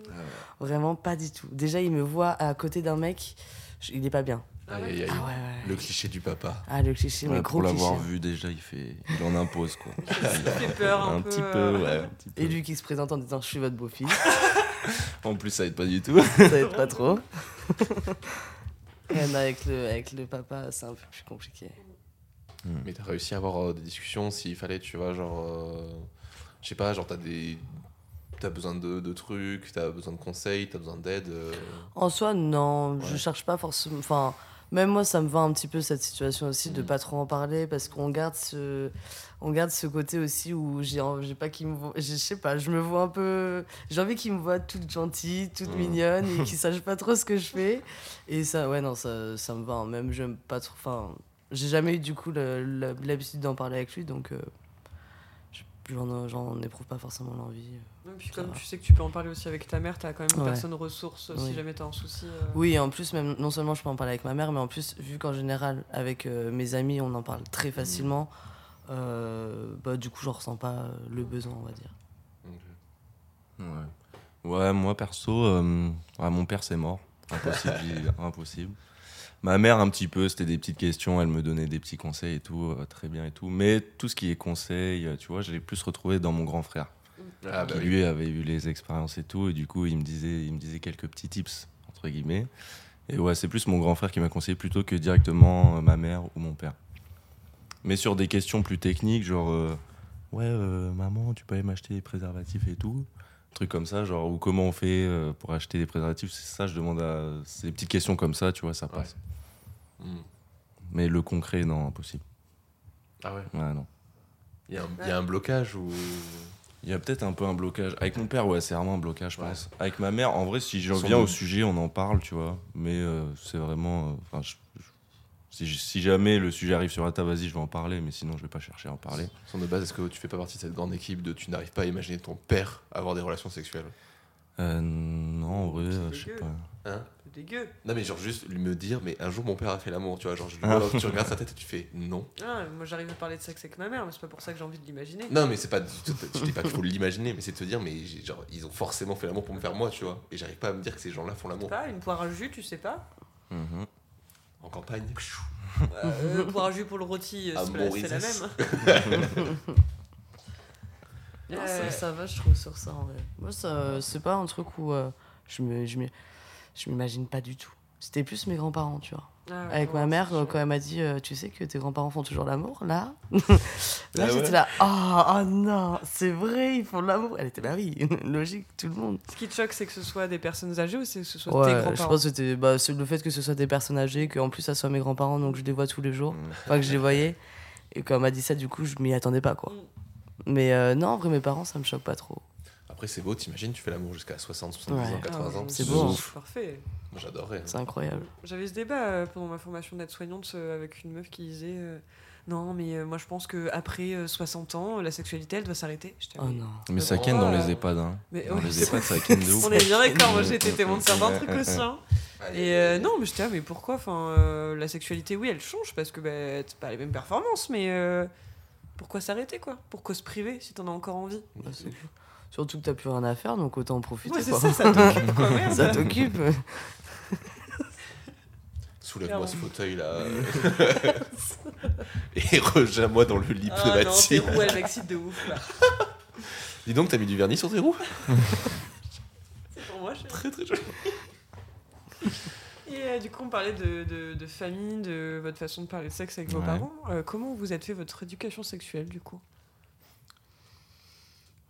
Vraiment pas du tout. Déjà, il me voit à côté d'un mec, je- il est pas bien. Ah Aïe, ouais aïe, aïe. Ah ouais, ouais. Le cliché du papa. Ah, le cliché, mais Ouais, gros pour l'avoir vu déjà, il fait, il en impose quoi. [LAUGHS] Ça fait peur un, un peu. petit peu, euh, ouais. un petit peu. Et lui qui se présente en disant Je suis votre beau-fils. [LAUGHS] [LAUGHS] En plus, ça aide pas du tout. ça aide pas trop. [LAUGHS] Et non, avec, le, avec le papa, c'est un peu plus compliqué. Mais t'as réussi à avoir euh, des discussions s'il fallait, tu vois, genre. euh, je sais pas, genre t'as des. T'as besoin de, de trucs, t'as besoin de conseils, t'as besoin d'aide. euh, En soi, non, je Ouais. cherche pas forcément. Enfin, même moi, ça me va un petit peu cette situation aussi de Mhm. pas trop en parler parce qu'on garde ce, on garde ce côté aussi où j'ai, j'ai pas qu'il me voit, je sais pas, je me vois un peu, j'ai envie qu'il me voit toute gentille, toute Mhm. mignonne et [LAUGHS] qu'il sache pas trop ce que je fais. Et ça, ouais, non, ça, ça me va. hein. Même j'aime pas trop. Enfin, j'ai jamais eu du coup l'habitude d'en parler avec lui, donc euh, j'en, j'en éprouve pas forcément l'envie. Et puis comme va. tu sais que tu peux en parler aussi avec ta mère, t'as quand même une Ouais. personne ressource si Oui. jamais t'as un souci. euh. Oui, et en plus, même, non seulement je peux en parler avec ma mère, mais en plus, vu qu'en général, avec euh, mes amis, on en parle très facilement, euh, bah, du coup, j'en ressens pas euh, le besoin, on va dire. Ouais. Ouais, moi perso, euh, ouais, mon père c'est mort. Impossible, [LAUGHS] impossible. Ma mère un petit peu, c'était des petites questions, elle me donnait des petits conseils et tout, euh, très bien et tout. Mais tout ce qui est conseil, euh, tu vois, je l'ai plus retrouvé dans mon grand frère, Ah, bah qui oui. lui avait eu les expériences et tout, et du coup il me disait, il me disait quelques petits tips entre guillemets. Et ouais, c'est plus mon grand frère qui m'a conseillé plutôt que directement euh, ma mère ou mon père. Mais sur des questions plus techniques, genre euh, ouais euh, maman, tu peux aller m'acheter des préservatifs et tout truc comme ça, genre, ou comment on fait pour acheter des préservatifs, c'est ça, je demande à. C'est des petites questions comme ça, tu vois, ça passe. Mm. Mais le concret, non, impossible. Ah ouais. Ouais, non. Il y, a un- il y a un blocage ou. Il y a peut-être un peu un blocage. Avec mon père, ouais, c'est vraiment un blocage, je Ouais. pense. Avec ma mère, en vrai, si je Sans reviens au sujet, on en parle, tu vois. Mais euh, c'est vraiment. euh, Enfin, je- je- si, si jamais le sujet arrive sur la table, vas-y, je vais en parler, mais sinon, je vais pas chercher à en parler. Sans de base, est-ce que tu fais pas partie de cette grande équipe de tu n'arrives pas à imaginer ton père avoir des relations sexuelles? Euh, non, en vrai, euh, je sais pas. Hein dégueu. Non, mais genre juste lui me dire, mais un jour mon père a fait l'amour, tu vois. Genre, je que tu regardes sa tête et tu fais non. Ah, moi j'arrive à parler de sexe avec ma mère, mais c'est pas pour ça que j'ai envie de l'imaginer. Non, mais c'est pas. Je dis pas qu'il faut l'imaginer, mais c'est de te dire, mais genre, ils ont forcément fait l'amour pour me faire moi, tu vois. Et j'arrive pas à me dire que ces gens-là font l'amour. pas, une poire à jus, tu sais pas Mhm. En campagne. euh, Poire à jus pour le rôti, euh, c'est la même. [LAUGHS] Non, Euh, ça, ça va, je trouve, sur ça, en vrai. Moi, ça, c'est pas un truc où euh, je me- je m'y- je m'imagine pas du tout. C'était plus mes grands-parents, tu vois. Ah, Avec ouais, ma mère, quand elle m'a dit, euh, tu sais que tes grands-parents font toujours l'amour, là [LAUGHS] Là, Ah j'étais ouais là, oh, oh non, c'est vrai, ils font l'amour. Elle était là, oui, [LAUGHS] logique, tout le monde. Ce qui te choque, c'est que ce soit des personnes âgées ou c'est que ce soit tes Ouais, je grands-parents pense que c'était bah, c'est le fait que ce soit des personnes âgées, qu'en plus ça soit mes grands-parents, donc je les vois tous les jours, Mm. enfin que je les voyais. Et quand elle m'a dit ça, du coup, je m'y attendais pas, quoi. Mm. Mais euh, non, en vrai, mes parents, ça me choque pas trop. Après, c'est beau, t'imagines, tu fais l'amour jusqu'à 60, 70 ans, Ouais. 80 ans. Ah, C'est beau, hein. Parfait. Moi, j'adorerais. hein. C'est incroyable. J'avais ce débat euh, pendant ma formation d'aide-soignante euh, avec une meuf qui disait euh, Non, mais euh, moi je pense qu'après 60 ans, la sexualité elle doit s'arrêter. Oh mais- non. Mais ça ken dans les EHPAD, hein. Mais Dans ouais, les c'est- EHPAD, ça ken de [LAUGHS] ouf. On est bien d'accord, moi [LAUGHS] j'étais témoin de certains trucs aussi. hein. Et euh, non, mais j'étais là, mais pourquoi enfin, euh, La sexualité, oui, elle change parce que bah, c'est pas les mêmes performances, mais euh, pourquoi s'arrêter quoi? Pourquoi se priver si t'en as encore envie? Bah, c'est. Surtout que t'as plus rien à faire, donc autant en profiter. Ouais, c'est quoi. ça, ça t'occupe quoi, [LAUGHS] merde. ça t'occupe. [LAUGHS] Soulève-moi ce fauteuil là. [LAUGHS] Et rejoins-moi dans le lit Ah non, tes pneumatique. roues, elles m'excitent de ouf là. Dis donc, t'as mis du vernis sur tes roues? C'est pour moi, chérie. Très très joli. Et euh, du coup, on parlait de, de, de famille, de votre façon de parler de sexe avec vos Ouais. parents. Euh, comment vous êtes fait votre éducation sexuelle du coup?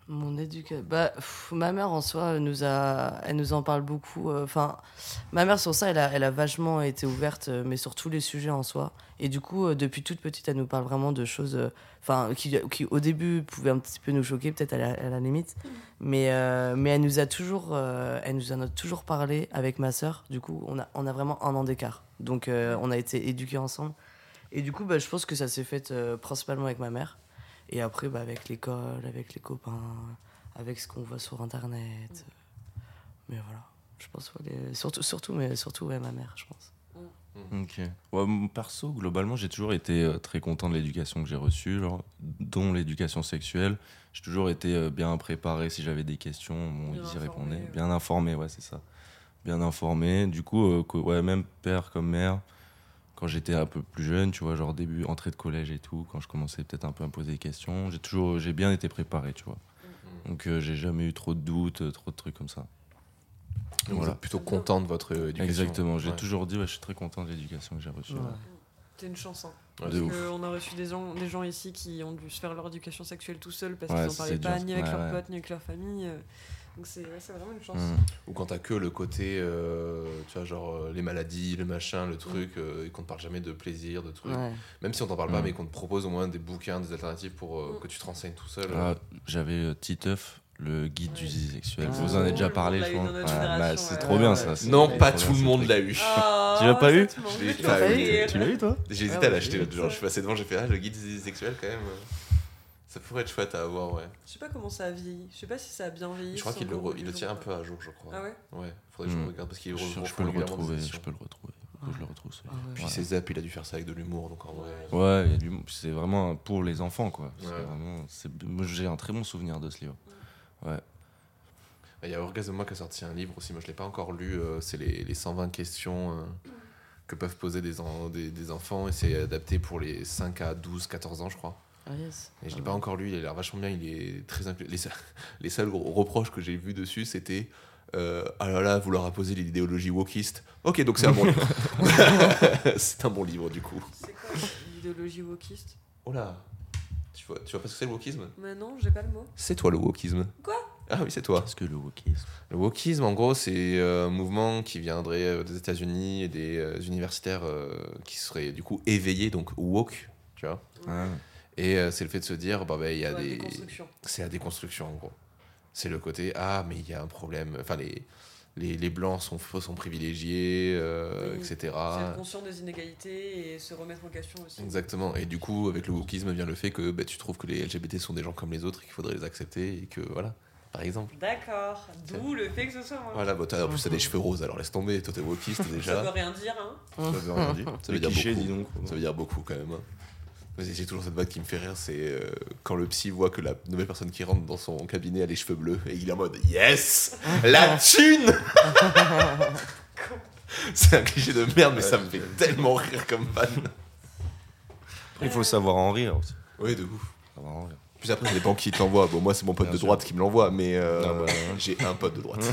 Mon éducation. Bah, pff, ma mère en soi, elle nous, a... elle nous en parle beaucoup. euh, Enfin, ma mère sur ça, elle a, elle a vachement été ouverte, euh, mais sur tous les sujets en soi. Et du coup, euh, depuis toute petite, elle nous parle vraiment de choses enfin, qui, qui, au début, pouvaient un petit peu nous choquer, peut-être à la, à la limite. Mais, euh, mais elle nous a toujours, elle nous en a toujours parlé avec ma sœur. Du coup, on a, on a vraiment un an d'écart. Donc, on a été éduqués ensemble. Et du coup, bah, je pense que ça s'est fait principalement avec ma mère. Et après, bah, avec l'école, avec les copains, avec ce qu'on voit sur Internet. Mais voilà, je pense, ouais, les- surtout, surtout, mais surtout, ouais, ma mère, je pense. Ok. Ouais, perso, globalement, j'ai toujours été euh, très content de l'éducation que j'ai reçue, genre, dont l'éducation sexuelle. J'ai toujours été euh, bien préparé si j'avais des questions, bon, Bien ils y répondaient. ouais. Bien informé, ouais, c'est ça. Bien informé. Du coup, euh, ouais, même père comme mère, quand j'étais un peu plus jeune, tu vois, genre début, entrée de collège et tout, quand je commençais peut-être un peu à me poser des questions, j'ai toujours, j'ai bien été préparé, tu vois. Donc, euh, j'ai jamais eu trop de doutes, euh, trop de trucs comme ça. Donc, Vous Voilà. êtes plutôt content de votre euh, éducation. Exactement. J'ai Ouais. toujours dit, je suis très content de l'éducation que j'ai reçue. Ouais. une chance. Hein. Ouais, Parce qu'on a reçu des gens, des gens ici qui ont dû se faire leur éducation sexuelle tout seuls parce Ouais, qu'ils n'en parlaient pas dur. ni avec Ouais, leurs ouais. potes ni avec leur famille. Donc c'est ouais, vraiment une chance. Mm. Ou quand t'as que le côté, euh, tu vois, genre euh, les maladies, le machin, le truc, euh, et qu'on te parle jamais de plaisir, de trucs. Ouais. Même si on t'en parle pas, Mm. mais qu'on te propose au moins des bouquins, des alternatives pour euh, que tu te renseignes tout seul. Ah, J'avais euh, Titeuf, le guide Ouais. du zizi sexuel. Ah. Vous en avez déjà parlé, je pense. bah, c'est ouais. trop bien ça. non, pas tout le monde l'a eu. Ah, Tu l'as pas ça eu. Je l'ai Tu pas l'as eu. fait Tu l'as eu toi J'ai hésité à ouais, l'acheter l'autre jour. Je suis passé devant, j'ai fait ah, le guide des sexuel quand même. Ça pourrait être chouette à avoir, ouais. Je sais pas comment ça a vieilli. Je sais pas si ça a bien vieilli. Je crois qu'il le, encore re- il le des tient un peu à jour, je crois. Ah ouais Ouais, faudrait que je Mm. le regarde parce qu'il je, je peux le retrouver, je peux le retrouver. Je le retrouve. Ah ouais. Puis Ouais. c'est Zap, il a dû faire ça avec de l'humour, donc en vrai. Ouais, il y a du- c'est vraiment pour les enfants quoi. C'est Ouais. vraiment- c'est- moi, J'ai un très bon souvenir de ce livre. Ouais. Il y a Orgasme Moi qui a sorti un livre aussi, moi je l'ai pas encore lu, euh, c'est les, les 120 questions euh, que peuvent poser des, en- des, des enfants et c'est adapté pour les 5 à 12, 14 ans je crois. Ah, yes. Et je l'ai Ah pas ouais. encore lu, il a l'air vachement bien, il est très inclus. Les, se- [LAUGHS] les seuls reproches que j'ai vus dessus c'était euh, ah là là, vous leur imposez l'idéologie wokiste. Ok, donc c'est un bon livre. [LAUGHS] c'est un bon livre du coup. C'est quoi l'idéologie wokiste? Oh là, tu vois, tu vois pas ce que c'est le wokisme? Mais non, j'ai pas le mot. C'est toi le wokisme. Quoi? Ah oui, c'est toi. Qu'est-ce que le wokisme? Le wokisme, en gros, c'est euh, un mouvement qui viendrait euh, des États-Unis et des universitaires euh, qui seraient du coup éveillés, donc woke, tu vois. Ah. Et euh, c'est le fait de se dire, bah, bah, il y a Ouais, des. déconstruction. C'est la déconstruction, en gros. C'est le côté, ah, mais il y a un problème. Enfin, les, les, les blancs sont, sont privilégiés, euh, Oui. etc. C'est être conscient des inégalités et se remettre en question aussi. Exactement. Et du coup, avec le wokisme vient le fait que bah, tu trouves que les LGBT sont des gens comme les autres et qu'il faudrait les accepter et que, voilà, par exemple. D'accord. D'où le fait que ce soit moi. Voilà, bah, t'as- en plus, t'as des cheveux roses, alors laisse tomber. Toi, t'es wokiste [LAUGHS] Ça déjà. veut rien dire, hein. Ça veut rien dire. [LAUGHS] Ça veut dire clichés, beaucoup. dis donc. Ça veut dire beaucoup quand même. hein. Vas-y, J'ai toujours cette vague qui me fait rire, c'est euh, quand le psy voit que la nouvelle personne qui rentre dans son cabinet a les cheveux bleus et il est en mode Yes La [LAUGHS] thune [LAUGHS] C'est un cliché de merde, mais ça me fait tellement rire comme fan. Après, il faut savoir en rire aussi. Oui, de ouf. Savoir en rire. Puis après, ça dépend qui te l'envoie. Bon, moi, c'est mon pote Bien de sûr. droite qui me l'envoie, mais euh, Ah bah, j'ai un pote de droite.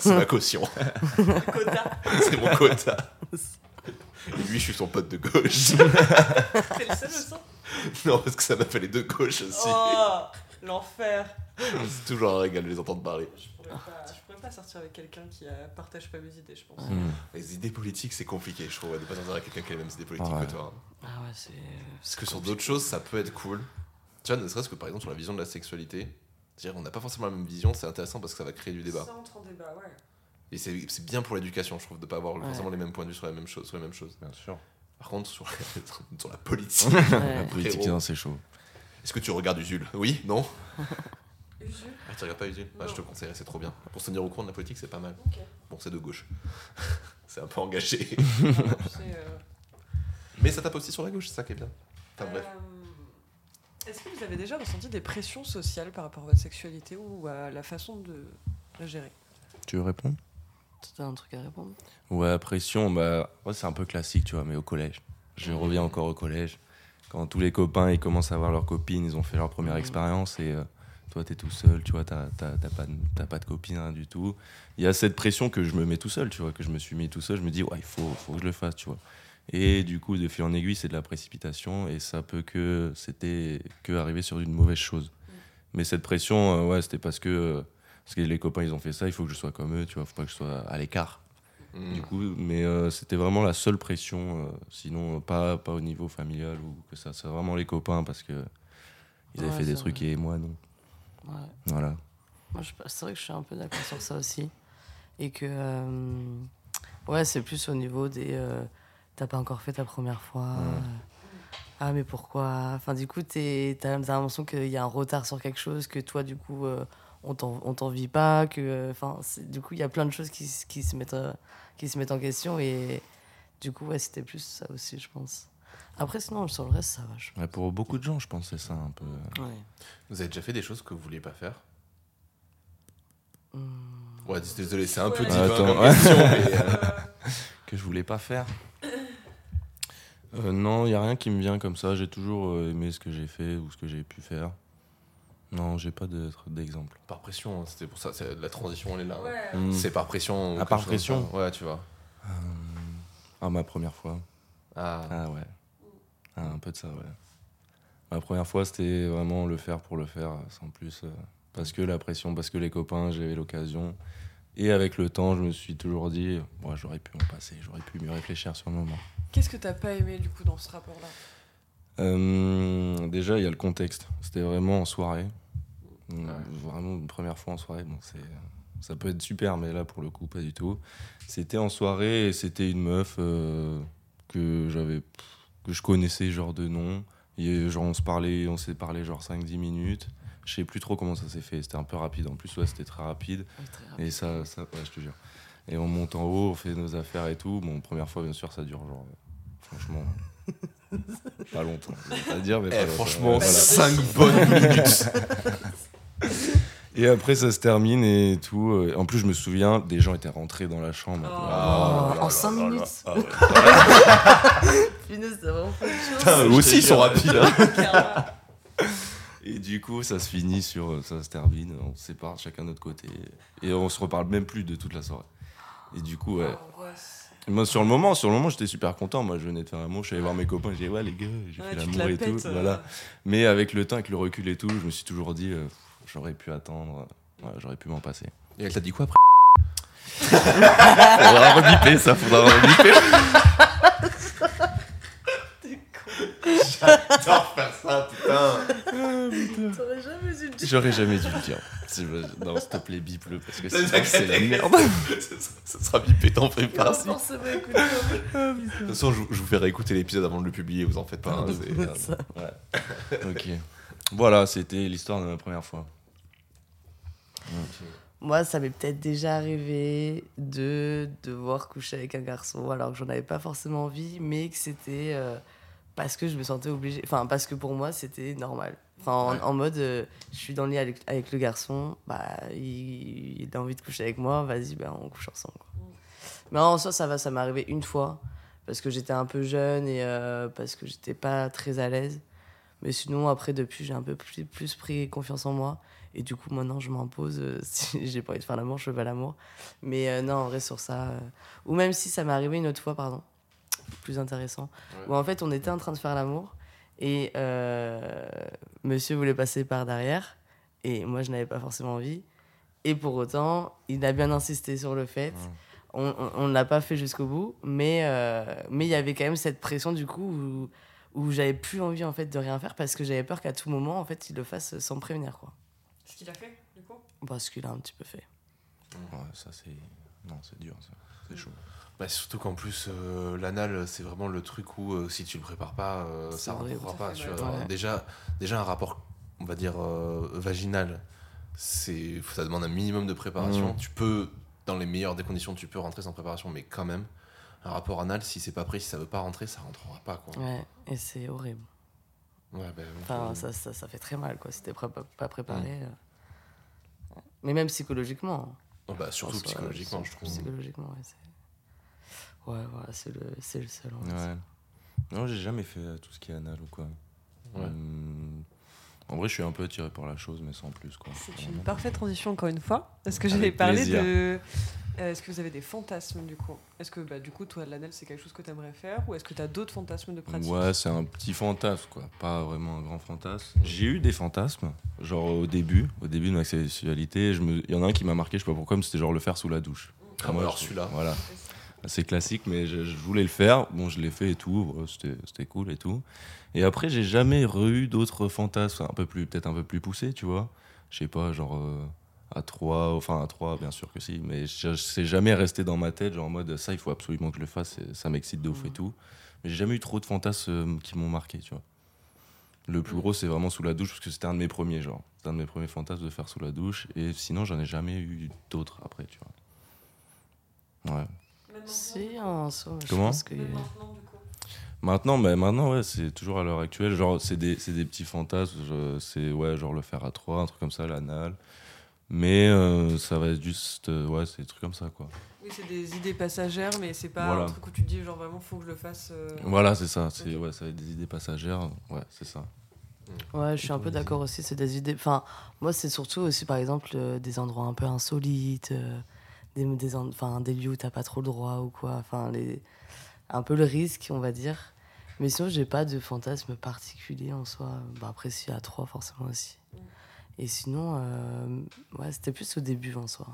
c'est ma caution. [LAUGHS] Quota. C'est mon quota. Et lui, je suis son pote de gauche. [LAUGHS] T'es le seul au non, parce que ça m'a fait les deux gauches aussi. Oh L'enfer. C'est toujours un régal de les entendre parler. Je pourrais pas, je pourrais pas sortir avec quelqu'un qui euh, partage pas mes idées, je pense. Hmm. Les idées politiques, c'est compliqué, je trouve, de pas sortir avec quelqu'un qui a les mêmes idées politiques Ah ouais. que toi. Ah ouais, c'est. Parce que sur d'autres choses, ça peut être cool. Tu vois, ne serait-ce que par exemple sur la vision de la sexualité, c'est-à-dire on n'a pas forcément la même vision, c'est intéressant parce que ça va créer du débat. Ça entre en débat, ouais. Et c'est c'est bien pour l'éducation, je trouve, de pas avoir Ouais. forcément les mêmes points de vue sur la même chose. Sur les mêmes choses. Bien sûr. Par contre, sur, [LAUGHS] sur la politique, La politique, non, c'est chaud. est-ce que tu regardes Usul? Oui? Non? [LAUGHS] Usu Ah, tu regardes pas Usul? Ah, Je te conseillerais, c'est trop bien. Pour se tenir au courant de la politique, c'est pas mal. Bon, c'est de gauche. [LAUGHS] c'est un peu engagé. Euh, Mais ça tape aussi sur la gauche, c'est ça qui est bien. Enfin bref. euh, Est-ce que vous avez déjà ressenti des pressions sociales par rapport à votre sexualité ou à la façon de la gérer? Tu veux répondre Tu as un truc à répondre Ouais, pression, bah, ouais, c'est un peu classique, tu vois, mais au collège. Je reviens encore au collège. Quand tous les copains ils commencent à avoir leurs copines, ils ont fait leur première Mhm. expérience et euh, toi, t'es tout seul, tu vois, t'as t'as- t'as pas, de- t'as pas de copine, rien du tout. Il y a cette pression que je me mets tout seul, tu vois, que je me suis mis tout seul. Je me dis, ouais, il faut, faut que je le fasse, tu vois. Et du coup, de fil en aiguille, c'est de la précipitation et ça peut que, c'était que arriver sur une mauvaise chose. Mais cette pression, euh, ouais, c'était parce que, euh, parce que les copains, ils ont fait ça, il faut que je sois comme eux, tu vois, faut pas que je sois à l'écart. Mm. Du coup, mais euh, c'était vraiment la seule pression, euh, sinon euh, pas, pas au niveau familial ou que ça, c'est vraiment les copains parce que ils avaient Ouais, fait des trucs et moi non. Ouais. Voilà. C'est vrai que je suis un peu d'accord sur ça aussi. Et que. euh, ouais, c'est plus au niveau des. euh, T'as pas encore fait ta première fois. euh, ah, mais pourquoi? Enfin, du coup, t'es- t'as t'as l'impression qu'il y a un retard sur quelque chose, que toi, du coup, euh, on t'en- on t'envie pas. Que, enfin, du coup, il y a plein de choses qui, qui, se mettent, euh, qui se mettent en question. Et du coup, ouais, c'était plus ça aussi, je pense. Après, sinon, sur le reste, ça va. je- Ouais, pour beaucoup de gens, je pense que c'est ça un peu. Ouais. Vous avez déjà fait des choses que vous vouliez pas faire? Hmm. Ouais, désolé, c'est un peu Ouais. divin Attends, question, mais, [LAUGHS] euh, que je voulais pas faire. Euh, non, il y a rien qui me vient comme ça. J'ai toujours aimé ce que j'ai fait ou ce que j'ai pu faire. Non, j'ai pas de- d'exemple. par pression, hein, c'était pour ça, la transition, elle est là. hein. Ouais. Hmm. C'est par pression. ou Ah, quelque par chose pression ça. Ouais, tu vois. Ah, ma première fois. Ah, Ah ouais. Ah, un peu de ça, ouais. Ma première fois, c'était vraiment le faire pour le faire, sans plus. euh, parce que la pression, parce que les copains, j'avais l'occasion. Et avec le temps, je me suis toujours dit, j'aurais pu m'en passer, j'aurais pu mieux réfléchir sur le moment. Qu'est-ce que t'as pas aimé du coup dans ce rapport-là? Euh, déjà, il y a le contexte. C'était vraiment en soirée. Ouais. Vraiment une première fois en soirée. Bon, c'est, ça peut être super, mais là, pour le coup, pas du tout. C'était en soirée et c'était une meuf euh, que j'avais, que je connaissais genre de nom. Et genre, on se parlait, on s'est parlé genre 5-10 minutes. Je sais plus trop comment ça s'est fait. C'était un peu rapide. En plus, ouais, c'était très rapide. Ouais, très rapide. Et ça, ça ouais, je te jure. Et on monte en haut, on fait nos affaires et tout. Bon, première fois, bien sûr, ça dure genre, euh, franchement, [LAUGHS] [LAUGHS] pas longtemps. pas dire, mais Eh, pas franchement, Ouais, voilà. 5 [LAUGHS] bonnes minutes. Et après, ça se termine et tout. euh, En plus, je me souviens, des gens étaient rentrés dans la chambre. Oh. Ah, en 5 là là. minutes. Ah ouais. [LAUGHS] Punaise, t'as vraiment fait une chose. Putain, eux aussi, ils sont rapides. hein. Et du coup, ça se finit sur. Ça se termine, on se sépare chacun de notre côté. Et on se reparle même plus de toute la soirée. Et du coup, ouais. Moi, sur le moment, sur le moment, j'étais super content. Moi, je venais de faire l'amour, je suis allé voir mes copains, j'ai dit, ouais, les gars, j'ai Ouais, fait l'amour la et tout. euh. Voilà. Mais avec le temps, avec le recul et tout, je me suis toujours dit, euh, j'aurais pu attendre, ouais, j'aurais pu m'en passer. Et elle t'a dit quoi après? Faudra rebiper ça, faudra rebiper. [LAUGHS] J'adore faire ça, putain. T'aurais jamais dû le dire. J'aurais jamais dû le dire. Non, s'il te plaît, bip-le, parce que sinon, c'est la merde. [LAUGHS] Ça sera bipé, t'en fais pas. si. forcément écouter. De toute façon, je, je vous ferai écouter l'épisode avant de le publier, vous en faites pas. hein, [LAUGHS] c'est- Ça. [LAUGHS] Ok. Voilà, c'était l'histoire de ma première fois. Moi, ça m'est peut-être déjà arrivé de devoir coucher avec un garçon alors que j'en avais pas forcément envie, mais que c'était euh, parce que je me sentais obligée. Enfin, parce que pour moi, c'était normal. Enfin, en, Ouais. en mode, euh, je suis dans le lit avec, avec le garçon, bah, il, il a envie de coucher avec moi, vas-y, bah, on couche ensemble. quoi. Mais en soi, ça va, ça m'est arrivé une fois parce que j'étais un peu jeune et euh, parce que j'étais pas très à l'aise. Mais sinon, après, depuis, j'ai un peu plus, plus pris confiance en moi. Et du coup, maintenant, je m'impose. euh, [LAUGHS] si j'ai pas envie de faire l'amour, je fais pas l'amour. Mais non, en vrai, sur ça. Ou même si ça m'est arrivé une autre fois, pardon. Plus intéressant. Ouais. Où en fait, on était en train de faire l'amour. Et euh, monsieur voulait passer par derrière. Et moi, je n'avais pas forcément envie. Et pour autant, il a bien insisté sur le fait. On on- ne l'a pas fait jusqu'au bout. Mais euh, mais il y avait quand même cette pression, du coup, où, où j'avais plus envie, en fait, de rien faire. Parce que j'avais peur qu'à tout moment, en fait, il le fasse sans me prévenir, quoi. Ce qu'il a fait, du coup? Parce qu'il a un petit peu fait. Ouais, ça c'est. Non, c'est dur, ça. C'est chaud. Bah, surtout qu'en plus, euh, l'anal, c'est vraiment le truc où euh, si tu le prépares pas, euh, ça horrible. rentrera pas. fait tu mal. vois. Ouais. Déjà, déjà, un rapport, on va dire, euh, vaginal, c'est, ça demande un minimum de préparation. Mm. Tu peux, dans les meilleures des conditions, tu peux rentrer sans préparation, mais quand même, un rapport anal, si c'est pas pris, si ça veut pas rentrer, ça rentrera pas. Quoi. Ouais, et c'est horrible. Ouais, bah, Enfin, euh, ça, ça, ça fait très mal, quoi, si t'es pré- pas préparé. Ouais. Mais même psychologiquement. Oh, bah, surtout soi, psychologiquement, je trouve. Psychologiquement, ouais. c'est- Ouais, voilà, c'est le, c'est le seul. en fait. Ouais. Non, j'ai jamais fait euh, tout ce qui est anal ou quoi. Ouais. Hum, En vrai, je suis un peu attiré par la chose, mais sans plus. quoi. C'est une parfaite transition encore une fois. Est-ce que parler plaisir. de. Euh, Est-ce que vous avez des fantasmes du coup? Est-ce que bah, du coup, toi, l'anal, c'est quelque chose que tu aimerais faire Ou est-ce que tu as d'autres fantasmes de pratique? Ouais, c'est un petit fantasme, quoi. Pas vraiment un grand fantasme. J'ai eu des fantasmes, genre au début, au début de ma sexualité. me- Il y en a un qui m'a marqué, je sais pas pourquoi, mais c'était genre le faire sous la douche. Ah, Moi, alors je- celui-là. Voilà. C'est classique, mais je, je voulais le faire. Bon, je l'ai fait et tout. voilà, C'était cool et tout. Et après, j'ai jamais eu d'autres fantasmes, un peu plus, peut-être un peu plus poussés, tu vois. Je sais pas, genre euh, à 3, enfin à 3, bien sûr que si, mais c'est jamais resté dans ma tête, genre en mode ça, il faut absolument que je le fasse, ça m'excite de ouf et tout. Mais j'ai jamais eu trop de fantasmes euh, qui m'ont marqué, tu vois. Le plus gros, c'est vraiment sous la douche, parce que c'était un de mes premiers, genre. C'était un de mes premiers fantasmes de faire sous la douche. Et sinon, j'en ai jamais eu d'autres après, tu vois. Ouais. Si, en soi, je Comment pense que. Maintenant, bah, maintenant ouais, c'est toujours à l'heure actuelle. Genre, c'est des, c'est des petits fantasmes. C'est ouais, genre le faire à trois, un truc comme ça, l'anal. Mais euh, ça va être juste. euh, ouais, c'est des trucs comme ça, quoi. Oui, c'est des idées passagères, mais c'est pas Voilà. un truc où tu te dis, genre vraiment, faut que je le fasse. euh, Voilà, c'est ça. C'est, ouais, ça va être des idées passagères. Ouais, c'est ça. Ouais, je suis un peu d'accord aussi, c'est des idées. Enfin, moi, c'est surtout aussi, par exemple, euh, des endroits un peu insolites, euh, des, des, en- enfin, des lieux où t'as pas trop le droit ou quoi. Enfin, les... un peu le risque, on va dire. Mais sinon, j'ai pas de fantasme particulier en soi. Bah, après, si, à trois, forcément aussi. Et sinon, euh, ouais, c'était plus au début en soi.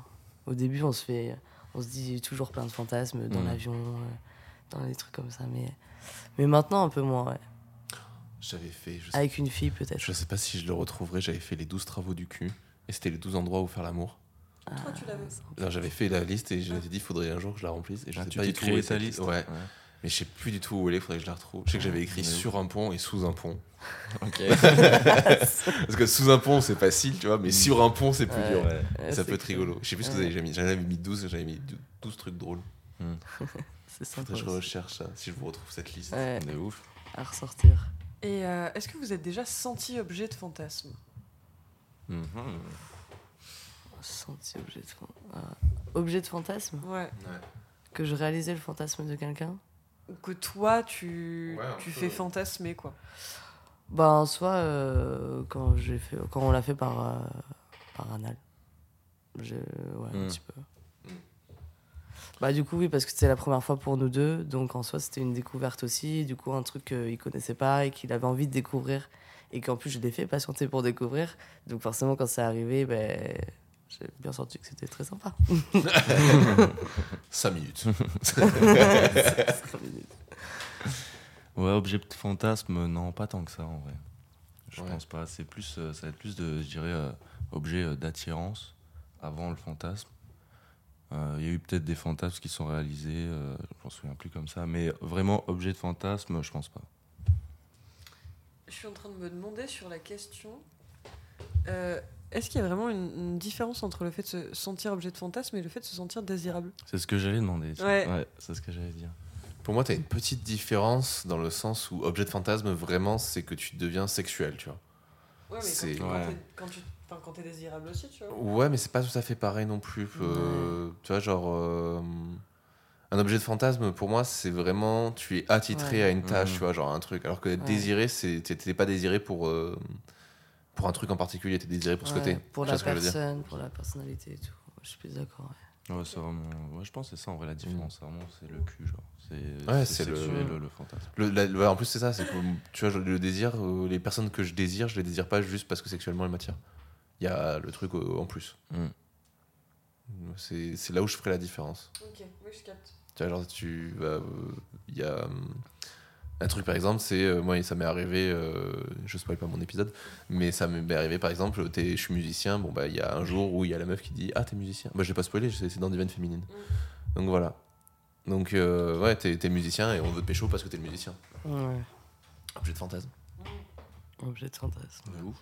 Au début, on se fait. On se dit toujours plein de fantasmes dans Mm. l'avion, euh, dans des trucs comme ça. Mais, mais maintenant, un peu moins, ouais. J'avais fait, je sais, Avec une fille, peut-être. je sais pas si je le retrouverai, j'avais fait les 12 travaux du cul. Et c'était les 12 endroits où faire l'amour. Ah, Toi, tu l'avais. Alors, J'avais fait la liste et je m'étais dit, il faudrait un jour que je la remplisse. Et je Ah, sais tu pas du tout où créé est ta liste Ouais. Mais je sais plus du tout où elle est, faudrait que je la retrouve. Je sais que j'avais écrit Mais sur un pont et sous un pont. Ok. [LAUGHS] [LAUGHS] Parce que sous un pont, c'est facile, tu vois, mais sur un pont, c'est plus Ouais. dur. Ouais, ça c'est peut être rigolo. Je sais plus ce que vous avez mis. J'en avais mis 12, j'avais mis 12 trucs drôles. [LAUGHS] C'est sympa. Faudrait que je recherche ça, si je vous retrouve cette liste. Ouais, De ouf. à ressortir. Et euh, est-ce que vous êtes déjà senti objet de fantasme Mhm. Senti objet de, fan- objet de fantasme Ouais. Que je réalisais le fantasme de quelqu'un Ou Que toi, tu, Ouais, tu peu, fais fantasmer, quoi. Bah, en soi, euh, quand, j'ai fait, quand on l'a fait par, euh, par anal. Je, ouais, un Mm. petit peu. Bah, du coup, oui, parce que c'était la première fois pour nous deux. Donc, en soi, c'était une découverte aussi. Du coup, un truc qu'il connaissait pas et qu'il avait envie de découvrir. Et qu'en plus, je l'ai fait patienter pour découvrir. Donc, forcément, quand c'est arrivé, ben, j'ai bien senti que c'était très sympa. [LAUGHS] 5 minutes. [LAUGHS] Ouais, objet de fantasme, non, pas tant que ça en vrai. Je Ouais. pense pas. C'est plus, euh, ça va être plus de, je dirais, euh, objet euh, d'attirance avant le fantasme. Euh, Il y a eu peut-être des fantasmes qui sont réalisés, euh, je m'en souviens plus comme ça, mais vraiment objet de fantasme, je pense pas. Je suis en train de me demander sur la question. Est-ce qu'il y a vraiment une, une différence entre le fait de se sentir objet de fantasme et le fait de se sentir désirable? C'est ce que j'allais demander. Ouais. c'est ce que j'allais dire. Pour moi, t'as une petite différence dans le sens où objet de fantasme, vraiment, c'est que tu deviens sexuel, tu vois. Ouais, mais C'est- quand, Ouais. quand tu enfin, quand t'es désirable aussi, tu vois. Ouais, mais c'est pas tout à fait pareil non plus. Euh, tu vois, genre. euh, un objet de fantasme, pour moi, c'est vraiment. Tu es attitré Ouais. à une tâche, Mhm. tu vois, genre un truc. Alors que Ouais. désiré, c'est- t'es t'es pas désiré pour. euh, pour un truc en particulier, t'es désiré pour ce Ouais, côté. Pour Tu la personne, pour la personnalité et tout. Je suis plus d'accord. ouais. Ouais, c'est vraiment. Ouais, je pense que c'est ça en vrai la différence. Vraiment, c'est le cul, genre. C'est Ouais, c'est c'est le- sexuel, le... le fantasme. Le- la- ouais, en plus, c'est ça, c'est que tu vois, le désir, euh, les personnes que je désire, je les désire pas juste parce que sexuellement elles m'attirent. Il y a le truc euh, en plus. Mm. C'est c'est là où je ferai la différence. Ok, oui, je capte. Tu vois, genre, tu. bah, euh, Il y a. un truc, par exemple, c'est. euh, moi, ça m'est arrivé. euh, je spoil pas mon épisode, mais ça m'est arrivé, par exemple, t'es- je suis musicien. Bon, bah, il y a un jour où il y a la meuf qui dit Ah, t'es musicien. Bah, je vais pas spoiler, c'est c'est dans Divine Féminine. Donc voilà. Donc, euh, ouais, t'es musicien et on veut te pécho parce que t'es le musicien. Ouais. Objet de fantasme. Objet de fantasme. Ouf.